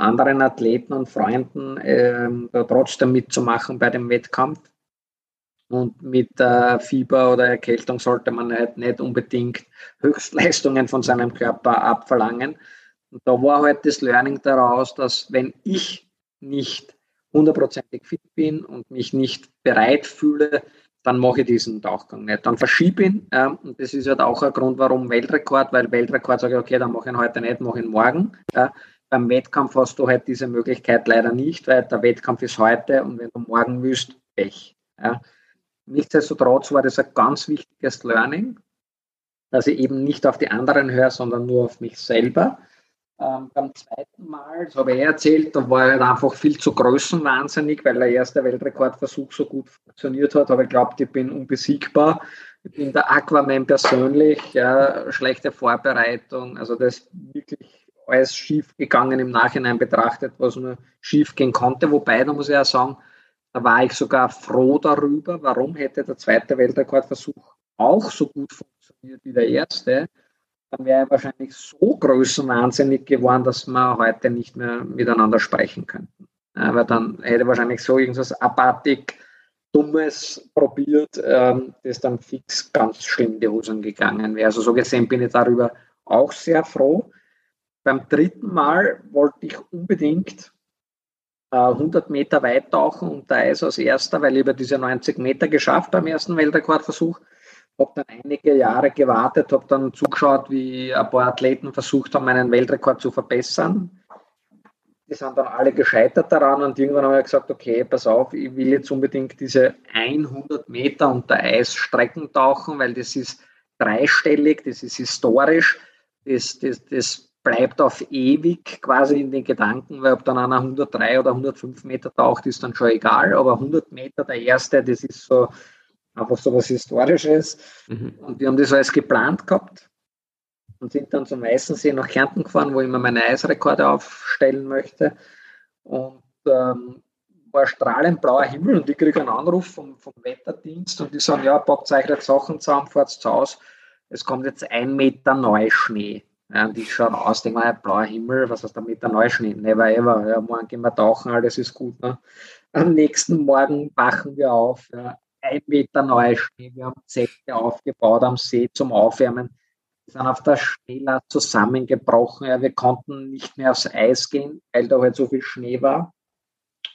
anderen Athleten und Freunden, ähm, da trotzdem mitzumachen bei dem Wettkampf. Und mit äh, Fieber oder Erkältung sollte man halt nicht unbedingt Höchstleistungen von seinem Körper abverlangen. Und da war halt das Learning daraus, dass wenn ich nicht hundertprozentig fit bin und mich nicht bereit fühle, dann mache ich diesen Tauchgang nicht. Dann verschiebe ihn. Ähm, und das ist halt auch ein Grund, warum Weltrekord, weil Weltrekord sage ich, okay, dann mache ich ihn heute nicht, mache ich ihn morgen. Ja. Beim Wettkampf hast du halt diese Möglichkeit leider nicht, weil der Wettkampf ist heute und wenn du morgen willst, Pech. Ja. Nichtsdestotrotz war das ein ganz wichtiges Learning, dass ich eben nicht auf die anderen höre, sondern nur auf mich selber. Ähm, beim zweiten Mal, das habe ich erzählt, da war ich einfach viel zu größenwahnsinnig, weil der erste Weltrekordversuch so gut funktioniert hat. Aber ich glaube, ich bin unbesiegbar. Ich bin der Aquaman persönlich, ja, schlechte Vorbereitung. Also das wirklich alles schief gegangen im Nachhinein betrachtet, was nur schief gehen konnte. Wobei, da muss ich ja sagen, da war ich sogar froh darüber. Warum hätte der zweite Weltrekordversuch auch so gut funktioniert wie der erste? dann wäre er wahrscheinlich so größenwahnsinnig geworden, dass wir heute nicht mehr miteinander sprechen könnten. Weil dann hätte wahrscheinlich so irgendwas abartig Dummes probiert, ähm, das dann fix ganz schlimm die Hosen gegangen wäre. Also so gesehen bin ich darüber auch sehr froh. Beim dritten Mal wollte ich unbedingt 100 äh, Meter weit tauchen unter Eis als erster, weil ich über diese 90 Meter geschafft beim ersten Weltrekordversuch. Habe dann einige Jahre gewartet, habe dann zugeschaut, wie ein paar Athleten versucht haben, meinen Weltrekord zu verbessern. Die sind dann alle gescheitert daran und irgendwann habe ich gesagt, okay, pass auf, ich will jetzt unbedingt diese 100 Meter unter Eis Strecken tauchen, weil das ist dreistellig, das ist historisch, das, das, das bleibt auf ewig quasi in den Gedanken, weil ob dann einer 103 oder 105 Meter taucht, ist dann schon egal, aber 100 Meter der erste, das ist so einfach so was Historisches. Mhm. Und wir haben das alles geplant gehabt und sind dann zum Weißensee nach Kärnten gefahren, wo ich mir meine Eisrekorde aufstellen möchte. Und ähm, war strahlend blauer Himmel und ich kriege einen Anruf vom, vom Wetterdienst und die sagen, ja, packt euch jetzt Sachen zusammen, fahrt zu Hause. Es kommt jetzt ein Meter Neuschnee. Ja, und ich schaue aus, denke mal, blauer Himmel, was heißt da mit der Neuschnee? Never ever. Ja, morgen gehen wir tauchen, alles ist gut. Ne? Am nächsten Morgen wachen wir auf. Ja, ein Meter Neuschnee. Wir haben Zelte aufgebaut am See zum Aufwärmen. Wir sind auf der Schneelast zusammengebrochen. Ja, wir konnten nicht mehr aufs Eis gehen, weil da halt so viel Schnee war.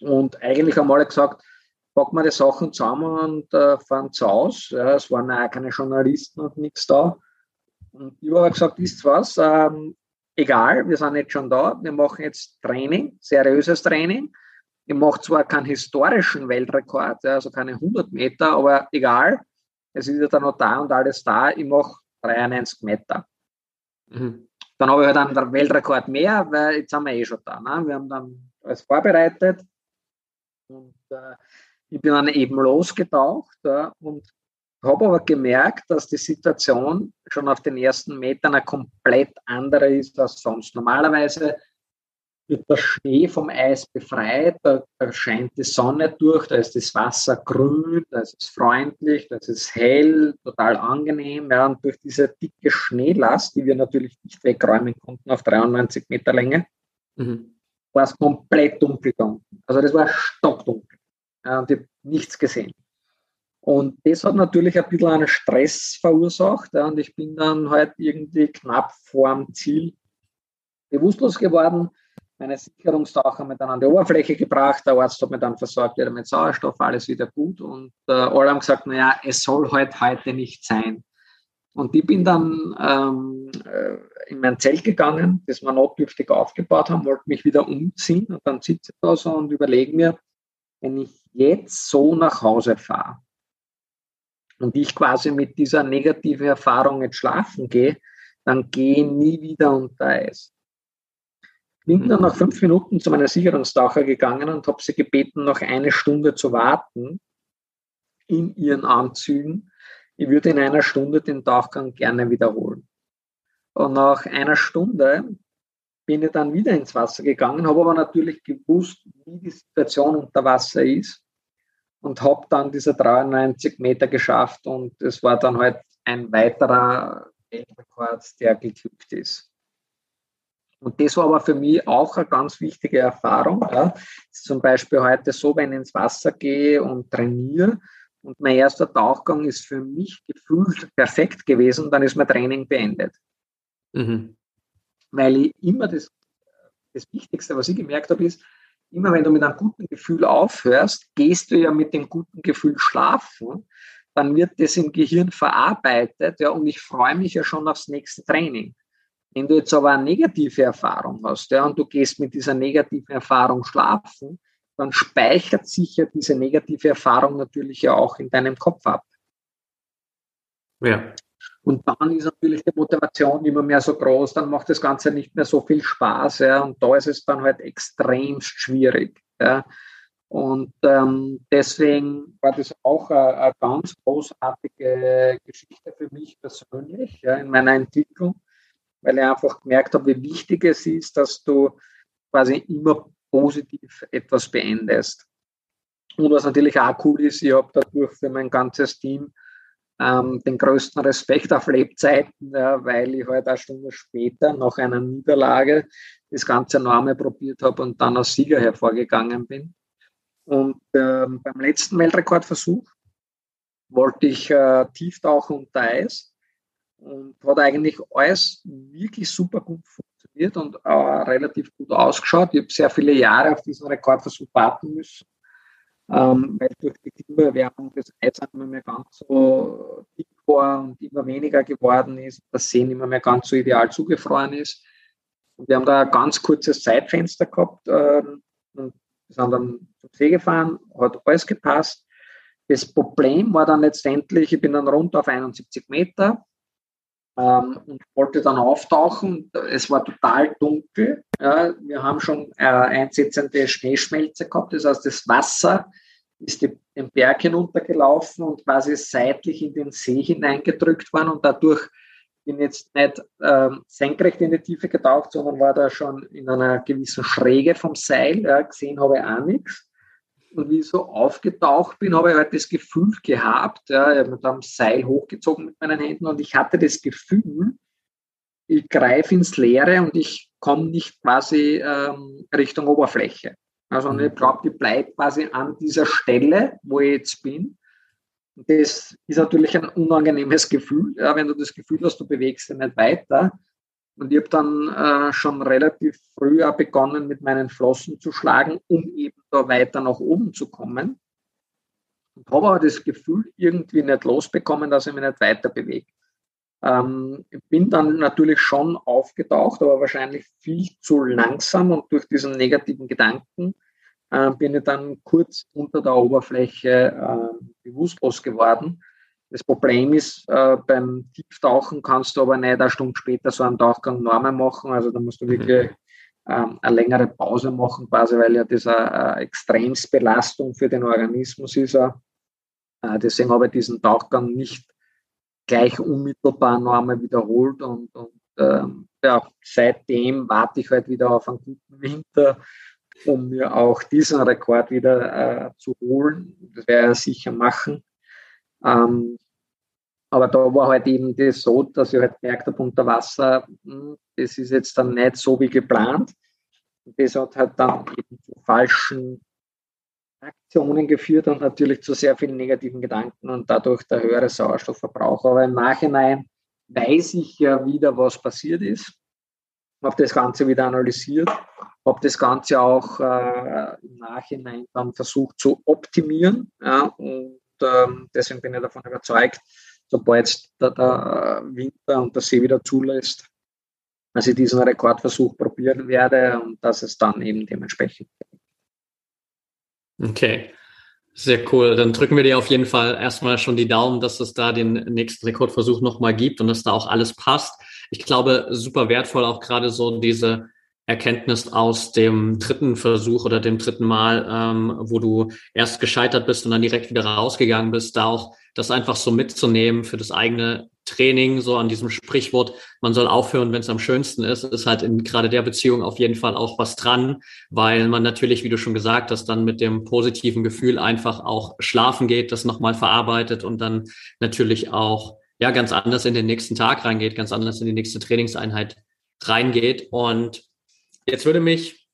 Und eigentlich haben alle gesagt, packen wir die Sachen zusammen und äh, fahren zu Hause. Ja, es waren auch keine Journalisten und nichts da. Und ich habe gesagt, wisst was, ähm, egal, wir sind jetzt schon da, wir machen jetzt Training, seriöses Training. Ich mache zwar keinen historischen Weltrekord, also keine 100 Meter, aber egal, es ist ja dann noch da und alles da, ich mache 93 Meter. Mhm. Dann habe ich halt einen Weltrekord mehr, weil jetzt sind wir eh schon da. Ne? Wir haben dann alles vorbereitet und äh, ich bin dann eben losgetaucht ja, und habe aber gemerkt, dass die Situation schon auf den ersten Metern eine komplett andere ist als sonst. Normalerweise wird der Schnee vom Eis befreit, da, da, scheint die Sonne durch, da ist das Wasser grün, da ist es freundlich, da ist es hell, total angenehm. Ja, und durch diese dicke Schneelast, die wir natürlich nicht wegräumen konnten auf 93 Meter Länge, mhm. war es komplett dunkel Also das war stockdunkel. Ja, und ich habe nichts gesehen. Und das hat natürlich ein bisschen einen Stress verursacht. Ja, und ich bin dann halt irgendwie knapp vor dem Ziel bewusstlos geworden. Meine Sicherungstaucher mit dann an die Oberfläche gebracht. Der Arzt hat mir dann versorgt wieder mit Sauerstoff, alles wieder gut. Und äh, alle haben gesagt, naja, es soll halt heute nicht sein. Und ich bin dann ähm, äh, in mein Zelt gegangen, das wir notdürftig aufgebaut haben, wollte mich wieder umziehen und dann sitze ich da so und überlege mir, wenn ich jetzt so nach Hause fahre, und ich quasi mit dieser negativen Erfahrung jetzt schlafen gehe, dann gehe nie wieder unter Eis. Bin dann nach fünf Minuten zu meiner Sicherungstaucher gegangen und habe sie gebeten, noch eine Stunde zu warten in ihren Anzügen. Ich würde in einer Stunde den Tauchgang gerne wiederholen. Und nach einer Stunde bin ich dann wieder ins Wasser gegangen, habe aber natürlich gewusst, wie die Situation unter Wasser ist und habe dann diese 93 Meter geschafft und es war dann halt ein weiterer Weltrekord, der geglückt ist. Und das war aber für mich auch eine ganz wichtige Erfahrung. Ja. Zum Beispiel heute so, wenn ich ins Wasser gehe und trainiere und mein erster Tauchgang ist für mich gefühlt perfekt gewesen, dann ist mein Training beendet. Mhm. Weil ich immer das, das Wichtigste, was ich gemerkt habe, ist, immer wenn du mit einem guten Gefühl aufhörst, gehst du ja mit dem guten Gefühl schlafen, dann wird das im Gehirn verarbeitet, ja, und ich freue mich ja schon aufs nächste Training. Wenn du jetzt aber eine negative Erfahrung hast, ja, und du gehst mit dieser negativen Erfahrung schlafen, dann speichert sich ja diese negative Erfahrung natürlich ja auch in deinem Kopf ab. Ja. Und dann ist natürlich die Motivation immer mehr so groß, dann macht das Ganze nicht mehr so viel Spaß. Ja, und da ist es dann halt extremst schwierig. Ja. Und ähm, deswegen war das auch eine, eine, ganz großartige Geschichte für mich persönlich ja, in meiner Entwicklung, weil ich einfach gemerkt habe, wie wichtig es ist, dass du quasi immer positiv etwas beendest. Und was natürlich auch cool ist, ich habe dadurch für mein ganzes Team ähm, den größten Respekt auf Lebzeiten, ja, weil ich halt eine Stunde später nach einer Niederlage das ganze Name probiert habe und dann als Sieger hervorgegangen bin. Und ähm, beim letzten Weltrekordversuch wollte ich äh, tieftauchen unter Eis und hat eigentlich alles wirklich super gut funktioniert. und äh, relativ gut ausgeschaut. Ich habe sehr viele Jahre auf diesen Rekordversuch warten müssen, ähm, weil durch die Klimaerwärmung das Eis immer mehr ganz so dick war und immer weniger geworden ist, das Sehen immer mehr ganz so ideal zugefroren ist. Und wir haben da ein ganz kurzes Zeitfenster gehabt ähm, und sind dann zum See gefahren, hat alles gepasst. Das Problem war dann letztendlich, ich bin dann runter auf 71 Meter ähm, und wollte dann auftauchen. Es war total dunkel. Ja, wir haben schon äh, einsetzende Schneeschmelze gehabt, das heißt, das Wasser ist die, den Berg hinuntergelaufen und quasi seitlich in den See hineingedrückt worden und dadurch bin jetzt nicht ähm, senkrecht in die Tiefe getaucht, sondern war da schon in einer gewissen Schräge vom Seil. Ja, gesehen habe ich auch nichts. Und wie ich so aufgetaucht bin, habe ich halt das Gefühl gehabt, ja, ich habe mit einem Seil hochgezogen mit meinen Händen und ich hatte das Gefühl, ich greife ins Leere und ich komme nicht quasi ähm, Richtung Oberfläche. Also mhm. ich glaube, die bleibt quasi an dieser Stelle, wo ich jetzt bin. Und das ist natürlich ein unangenehmes Gefühl, ja, wenn du das Gefühl hast, du bewegst dich nicht weiter. Und ich habe dann äh, schon relativ früh begonnen, mit meinen Flossen zu schlagen, um eben da weiter nach oben zu kommen. Und habe aber das Gefühl irgendwie nicht losbekommen, dass ich mich nicht weiter bewege. Ähm, ich bin dann natürlich schon aufgetaucht, aber wahrscheinlich viel zu langsam und durch diesen negativen Gedanken äh, bin ich dann kurz unter der Oberfläche äh, bewusstlos geworden das Problem ist, äh, beim Tieftauchen kannst du aber nicht eine Stunde später so einen Tauchgang normal machen. Also da musst du wirklich ähm, eine längere Pause machen, quasi, weil ja das eine, Extremsbelastung für den Organismus ist. Äh, deswegen habe ich diesen Tauchgang nicht gleich unmittelbar normal wiederholt und, und ähm, ja, seitdem warte ich halt wieder auf einen guten Winter, um mir auch diesen Rekord wieder äh, zu holen. Das werde ich sicher machen. Ähm, aber da war halt eben das so, dass ich halt gemerkt habe, unter Wasser, hm, das ist jetzt dann nicht so wie geplant. Und das hat halt dann eben zu falschen Aktionen geführt und natürlich zu sehr vielen negativen Gedanken und dadurch der höhere Sauerstoffverbrauch. Aber im Nachhinein weiß ich ja wieder, was passiert ist, habe das Ganze wieder analysiert, habe das Ganze auch äh, im Nachhinein dann versucht zu optimieren ja, und ähm, deswegen bin ich davon überzeugt, sobald der, der Winter und der See wieder zulässt, dass ich diesen Rekordversuch probieren werde und dass es dann eben dementsprechend. Okay. Sehr cool. Dann drücken wir dir auf jeden Fall erstmal schon die Daumen, dass es da den nächsten Rekordversuch nochmal gibt und dass da auch alles passt. Ich glaube, super wertvoll auch gerade so diese Erkenntnis aus dem dritten Versuch oder dem dritten Mal, ähm, wo du erst gescheitert bist und dann direkt wieder rausgegangen bist, da auch das einfach so mitzunehmen für das eigene Training, so an diesem Sprichwort, man soll aufhören, wenn es am schönsten ist, ist halt in gerade der Beziehung auf jeden Fall auch was dran, weil man natürlich, wie du schon gesagt hast, dann mit dem positiven Gefühl einfach auch schlafen geht, das nochmal verarbeitet und dann natürlich auch ja ganz anders in den nächsten Tag reingeht, ganz anders in die nächste Trainingseinheit reingeht. Und Jetzt würde mich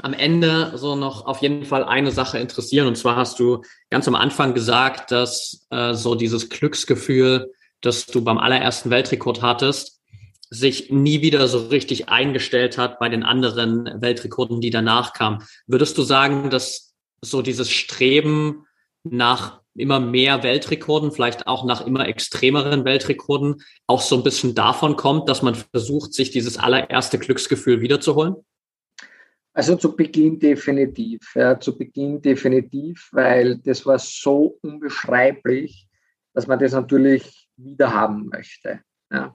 am Ende so noch auf jeden Fall eine Sache interessieren. Und zwar hast du ganz am Anfang gesagt, dass äh, so dieses Glücksgefühl, das du beim allerersten Weltrekord hattest, sich nie wieder so richtig eingestellt hat bei den anderen Weltrekorden, die danach kamen. Würdest du sagen, dass so dieses Streben nach immer mehr Weltrekorden, vielleicht auch nach immer extremeren Weltrekorden, auch so ein bisschen davon kommt, dass man versucht, sich dieses allererste Glücksgefühl wiederzuholen? Also zu Beginn definitiv, ja, zu Beginn definitiv, weil das war so unbeschreiblich, dass man das natürlich wieder haben möchte. Ja.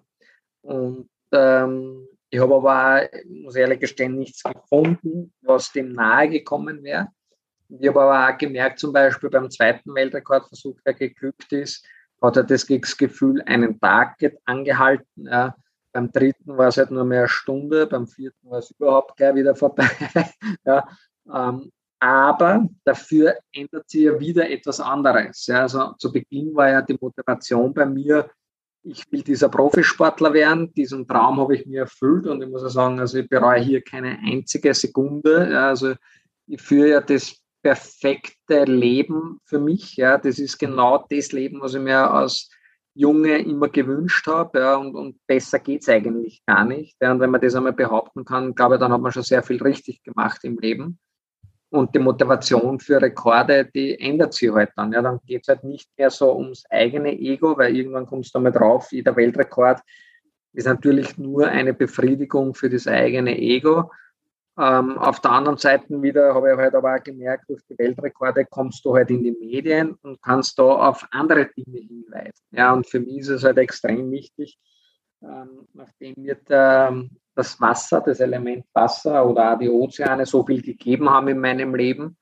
Und ähm, ich habe aber, muss ehrlich gestehen, nichts gefunden, was dem nahe gekommen wäre. Ich habe aber auch gemerkt, zum Beispiel beim zweiten Weltrekordversuch, der geglückt ist, hat er das Gefühl einen Tag angehalten. Ja. Beim dritten war es halt nur mehr eine Stunde, beim vierten war es überhaupt gleich wieder vorbei. ja, ähm, aber dafür ändert sich ja wieder etwas anderes. Ja, also zu Beginn war ja die Motivation bei mir, ich will dieser Profisportler werden. Diesen Traum habe ich mir erfüllt und ich muss auch sagen, also ich bereue hier keine einzige Sekunde. Ja, also ich führe ja das perfekte Leben für mich. Ja, das ist genau das Leben, was ich mir aus Junge immer gewünscht habe. Ja, und, und besser geht's eigentlich gar nicht. Ja, und wenn man das einmal behaupten kann, glaube ich, dann hat man schon sehr viel richtig gemacht im Leben. Und die Motivation für Rekorde, die ändert sich halt dann. Ja, dann geht's halt nicht mehr so ums eigene Ego, weil irgendwann kommst du einmal drauf, jeder Weltrekord ist natürlich nur eine Befriedigung für das eigene Ego. Ähm, auf der anderen Seite wieder habe ich halt aber auch gemerkt, durch die Weltrekorde kommst du halt in die Medien und kannst da auf andere Dinge hinweisen. Ja, und für mich ist es halt extrem wichtig, ähm, nachdem mir der, das Wasser, das Element Wasser oder auch die Ozeane so viel gegeben haben in meinem Leben,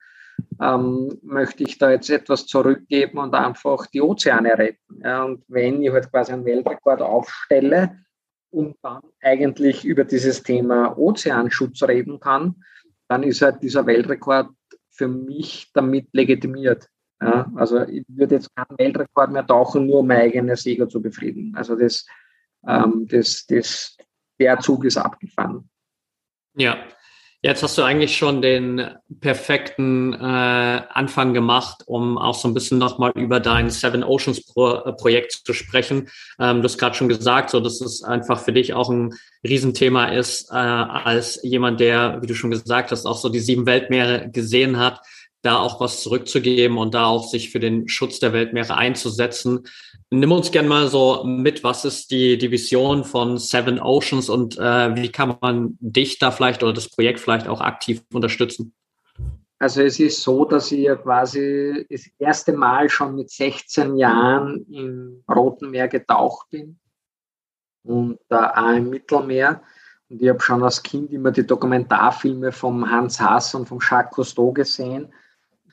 ähm, möchte ich da jetzt etwas zurückgeben und einfach die Ozeane retten. Ja, und wenn ich halt quasi einen Weltrekord aufstelle, und dann eigentlich über dieses Thema Ozeanschutz reden kann, dann ist halt dieser Weltrekord für mich damit legitimiert. Ja, also ich würde jetzt keinen Weltrekord mehr tauchen, nur um mein eigenes Ego zu befriedigen. Also das, ähm, das, das, der Zug ist abgefahren. Ja, Jetzt hast du eigentlich schon den perfekten äh, Anfang gemacht, um auch so ein bisschen nochmal über dein Seven Oceans Pro äh, Projekt zu sprechen. Ähm, du hast gerade schon gesagt, so dass es einfach für dich auch ein Riesenthema ist, äh, als jemand, der, wie du schon gesagt hast, auch so die sieben Weltmeere gesehen hat da auch was zurückzugeben und da auch sich für den Schutz der Weltmeere einzusetzen. Nimm uns gerne mal so mit, was ist die, die Vision von Seven Oceans und äh, wie kann man dich da vielleicht oder das Projekt vielleicht auch aktiv unterstützen? Also es ist so, dass ich ja quasi das erste Mal schon mit 16 Jahren im Roten Meer getaucht bin und äh, auch im Mittelmeer. Und ich habe schon als Kind immer die Dokumentarfilme vom Hans Haas und vom Jacques Cousteau gesehen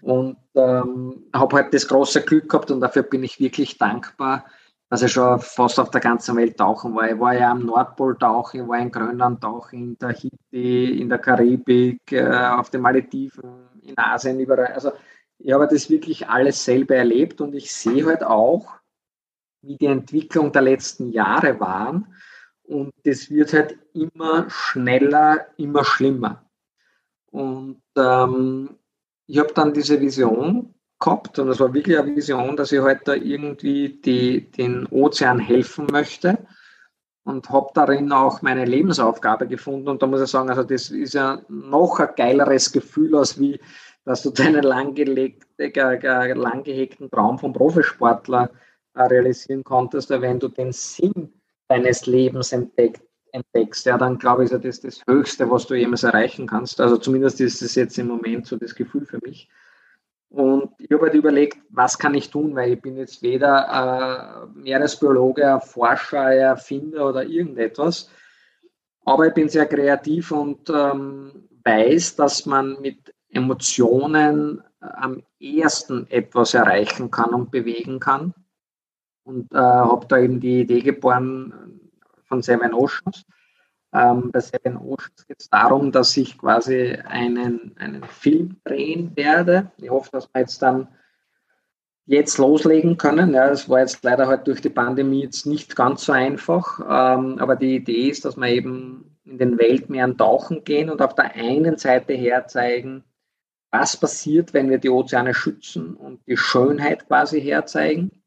und ähm, habe halt das große Glück gehabt und dafür bin ich wirklich dankbar, dass ich schon fast auf der ganzen Welt tauchen war. Ich war ja am Nordpol tauchen, ich war in Grönland tauchen, in der Tahiti, in der Karibik, äh, auf den Malediven, in Asien, überall. Also ich habe das wirklich alles selber erlebt und ich sehe halt auch, wie die Entwicklung der letzten Jahre waren. Und das wird halt immer schneller, immer schlimmer. Und ähm, ich habe dann diese Vision gehabt und es war wirklich eine Vision, dass ich halt da irgendwie die, den Ozean helfen möchte und habe darin auch meine Lebensaufgabe gefunden. Und da muss ich sagen, also das ist ja noch ein geileres Gefühl, als wie, dass du deinen lang, lang gehegten Traum vom Profisportler äh, realisieren konntest, wenn du den Sinn deines Lebens entdeckt, entdeckst, ja, dann glaube ich, ist das das Höchste, was du jemals erreichen kannst. Also zumindest ist es jetzt im Moment so das Gefühl für mich. Und ich habe halt überlegt, was kann ich tun, weil ich bin jetzt weder äh, Meeresbiologe, Forscher, Erfinder oder irgendetwas. Aber ich bin sehr kreativ und ähm, weiß, dass man mit Emotionen äh, am ehesten etwas erreichen kann und bewegen kann. Und äh, habe da eben die Idee geboren, von Seven Oceans. Ähm, bei Seven Oceans geht es darum, dass ich quasi einen, einen Film drehen werde. Ich hoffe, dass wir jetzt dann jetzt loslegen können. Ja, das war jetzt leider halt durch die Pandemie jetzt nicht ganz so einfach. Ähm, aber die Idee ist, dass wir eben in den Weltmeeren tauchen gehen und auf der einen Seite herzeigen, was passiert, wenn wir die Ozeane schützen und die Schönheit quasi herzeigen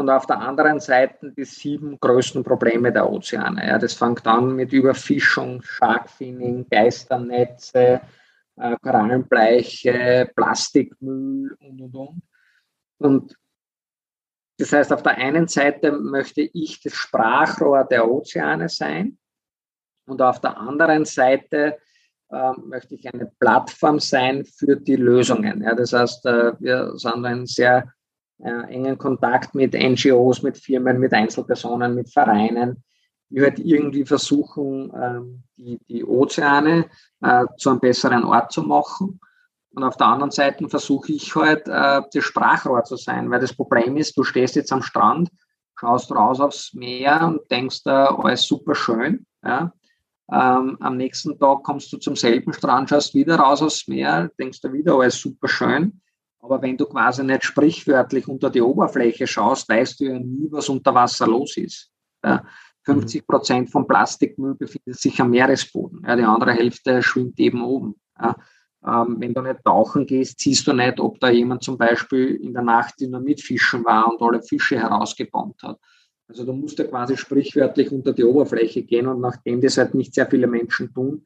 und auf der anderen Seite die sieben größten Probleme der Ozeane. Ja, das fängt an mit Überfischung, Sharkfinning, Geisternetze, äh, Korallenbleiche, Plastikmüll und und und. Und das heißt, auf der einen Seite möchte ich das Sprachrohr der Ozeane sein und auf der anderen Seite äh, möchte ich eine Plattform sein für die Lösungen. Ja, das heißt, äh, wir sind ein sehr äh, engen Kontakt mit NGOs, mit Firmen, mit Einzelpersonen, mit Vereinen, die halt irgendwie versuchen, ähm, die, die Ozeane äh, zu einem besseren Ort zu machen. Und auf der anderen Seite versuche ich halt, äh, das Sprachrohr zu sein, weil das Problem ist, du stehst jetzt am Strand, schaust raus aufs Meer und denkst, äh, alles super schön. Ja? Ähm, am nächsten Tag kommst du zum selben Strand, schaust wieder raus aufs Meer, denkst du wieder, alles super schön. Aber wenn du quasi nicht sprichwörtlich unter die Oberfläche schaust, weißt du ja nie, was unter Wasser los ist. Ja, 50 Prozent vom Plastikmüll befindet sich am Meeresboden. Ja, die andere Hälfte schwimmt eben oben. Ja, ähm, wenn du nicht tauchen gehst, siehst du nicht, ob da jemand zum Beispiel in der Nacht Dynamit fischen war und alle Fische herausgebombt hat. Also du musst ja quasi sprichwörtlich unter die Oberfläche gehen und nachdem das halt nicht sehr viele Menschen tun,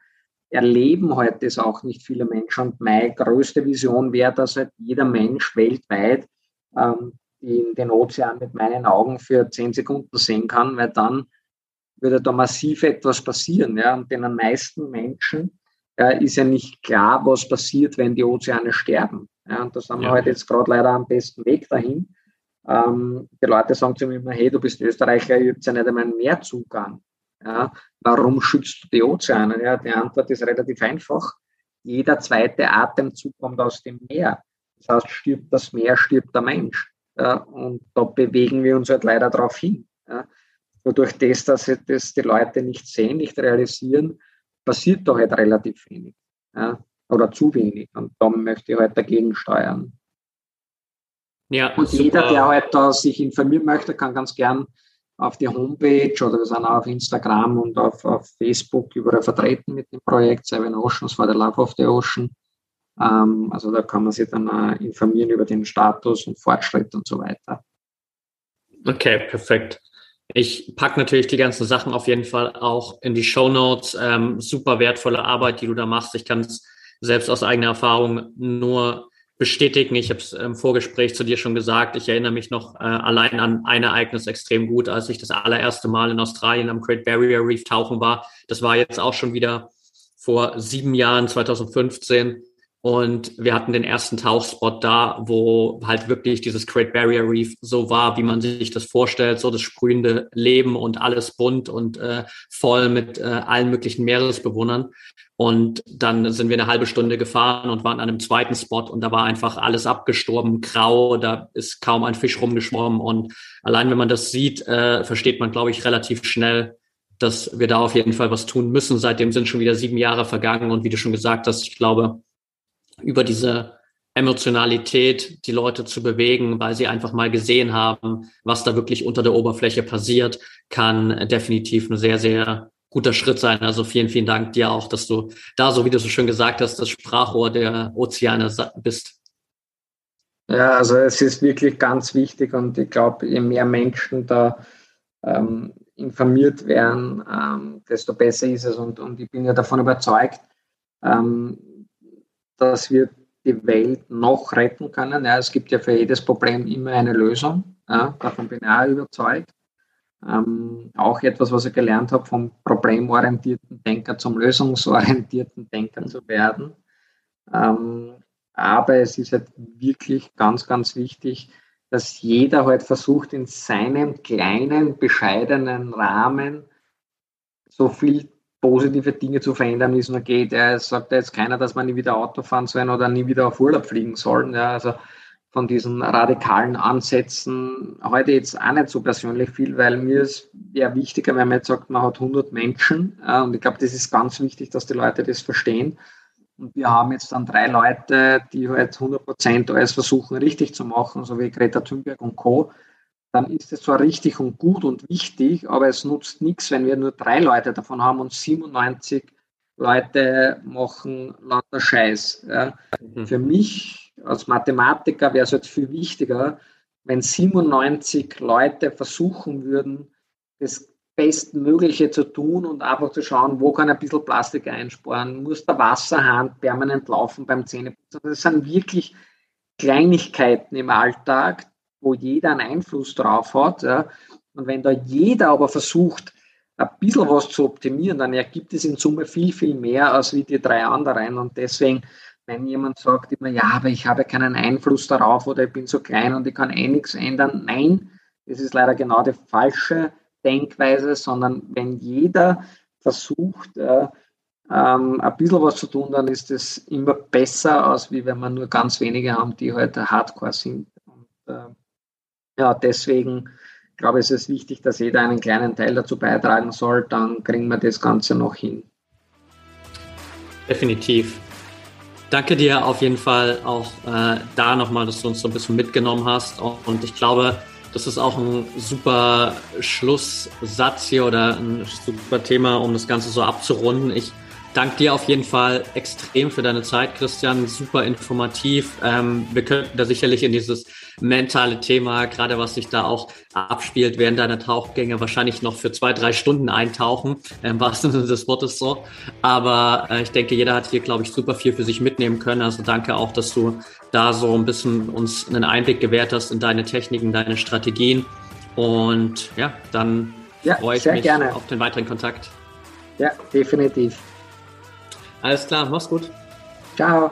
erleben heute das auch nicht viele Menschen. Und meine größte Vision wäre, dass halt jeder Mensch weltweit ähm, den, den Ozean mit meinen Augen für zehn Sekunden sehen kann, weil dann würde da massiv etwas passieren. Ja? Und den meisten Menschen äh, ist ja nicht klar, was passiert, wenn die Ozeane sterben. Ja? Und da sind ja. wir heute jetzt gerade leider am besten Weg dahin. Ähm, die Leute sagen zu mir immer, hey, du bist Österreicher, ihr habt ja nicht einmal einen Meerzugang. Ja? Warum schützt du die Ozeane? Ja, die Antwort ist relativ einfach. Jeder zweite Atemzug kommt aus dem Meer. Das heißt, stirbt das Meer, stirbt der Mensch. Ja? Und da bewegen wir uns halt leider darauf hin. Ja? Nur durch das, dass das die Leute nicht sehen, nicht realisieren, passiert da halt relativ wenig. Ja? Oder zu wenig. Und da möchte ich halt dagegen steuern. Ja, und super. jeder, der halt da sich informieren möchte, kann ganz gern auf die Homepage oder wir sind auch auf Instagram und auf, auf Facebook überall vertreten mit dem Projekt Seven Oceans for the Love of the Ocean. Ähm, also da kann man sich dann äh, informieren über den Status und Fortschritt und so weiter. Okay, perfekt. Ich packe natürlich die ganzen Sachen auf jeden Fall auch in die Show Notes. Ähm, super wertvolle Arbeit, die du da machst. Ich kann es selbst aus eigener Erfahrung nur bestätigen. Ich habe es im Vorgespräch zu dir schon gesagt. Ich erinnere mich noch äh, allein an ein Ereignis extrem gut, als ich das allererste Mal in Australien am Great Barrier Reef tauchen war. Das war jetzt auch schon wieder vor sieben Jahren, 2015. Und wir hatten den ersten Tauchspot da, wo halt wirklich dieses Great Barrier Reef so war, wie man sich das vorstellt, so das sprühende Leben und alles bunt und äh, voll mit äh, allen möglichen Meeresbewohnern. Und dann sind wir eine halbe Stunde gefahren und waren an einem zweiten Spot und da war einfach alles abgestorben, grau, da ist kaum ein Fisch rumgeschwommen. Und allein wenn man das sieht, äh, versteht man, glaube ich, relativ schnell, dass wir da auf jeden Fall was tun müssen. Seitdem sind schon wieder sieben Jahre vergangen und wie du schon gesagt hast, ich glaube, über diese Emotionalität die Leute zu bewegen, weil sie einfach mal gesehen haben, was da wirklich unter der Oberfläche passiert, kann definitiv ein sehr, sehr guter Schritt sein. Also vielen, vielen Dank dir auch, dass du da, so wie du so schön gesagt hast, das Sprachrohr der Ozeane bist. Ja, also es ist wirklich ganz wichtig und ich glaube, je mehr Menschen da ähm, informiert werden, ähm, desto besser ist es. Und, und ich bin ja davon überzeugt, ähm, dass wir die Welt noch retten können. Ja, es gibt ja für jedes Problem immer eine Lösung. Ja, davon bin ich auch überzeugt. Ähm, auch etwas, was ich gelernt habe, vom problemorientierten Denker zum lösungsorientierten Denker zu werden. Ähm, aber es ist halt wirklich ganz, ganz wichtig, dass jeder halt versucht, in seinem kleinen, bescheidenen Rahmen so viel positive Dinge zu verändern, wie es nur geht. Ja, es sagt ja jetzt keiner, dass man nie wieder Auto fahren soll oder nie wieder auf Urlaub fliegen soll. Ja, also von diesen radikalen Ansätzen heute jetzt auch nicht so persönlich viel, weil mir ist eher wichtiger, wenn man jetzt sagt, man hat 100 Menschen. Und ich glaube, das ist ganz wichtig, dass die Leute das verstehen. Und wir haben jetzt dann drei Leute, die halt 100 Prozent alles versuchen, richtig zu machen, so wie Greta Thunberg und Co dann ist es zwar richtig und gut und wichtig, aber es nutzt nichts, wenn wir nur drei Leute davon haben und 97 Leute machen lauter Scheiß. Ja. Mhm. Für mich als Mathematiker wäre es jetzt viel wichtiger, wenn 97 Leute versuchen würden, das Bestmögliche zu tun und einfach zu schauen, wo kann ein bisschen Plastik einsparen, muss der Wasserhahn permanent laufen beim Zähneputzen. Das sind wirklich Kleinigkeiten im Alltag, wo jeder einen Einfluss drauf hat. Ja. Und wenn da jeder aber versucht, ein bisschen was zu optimieren, dann ergibt es in Summe viel, viel mehr als wie die drei anderen. Und deswegen, wenn jemand sagt immer, ja, aber ich habe keinen Einfluss darauf oder ich bin so klein und ich kann eh nichts ändern, nein, das ist leider genau die falsche Denkweise, sondern wenn jeder versucht, äh, ähm, ein bisschen was zu tun, dann ist es immer besser, als wie wenn man nur ganz wenige haben, die heute halt hardcore sind. Und, äh, ja, deswegen glaube ich, ist es wichtig, dass jeder einen kleinen Teil dazu beitragen soll, dann kriegen wir das Ganze noch hin. Definitiv. Danke dir auf jeden Fall auch äh, da nochmal, dass du uns so ein bisschen mitgenommen hast. Und ich glaube, das ist auch ein super Schlusssatz hier oder ein super Thema, um das Ganze so abzurunden. Ich danke dir auf jeden Fall extrem für deine Zeit, Christian. Super informativ. Ähm, wir könnten da sicherlich in dieses mentale Thema, gerade was sich da auch abspielt während deiner Tauchgänge, wahrscheinlich noch für zwei, drei Stunden eintauchen, im wahrsten Sinne des Wortes so. Aber äh, ich denke, jeder hat hier, glaube ich, super viel für sich mitnehmen können. Also danke auch, dass du da so ein bisschen uns einen Einblick gewährt hast in deine Techniken, deine Strategien. Und ja, dann ja, freue ich mich gerne. auf den weiteren Kontakt. Ja, definitiv. Alles klar, mach's gut. Ciao.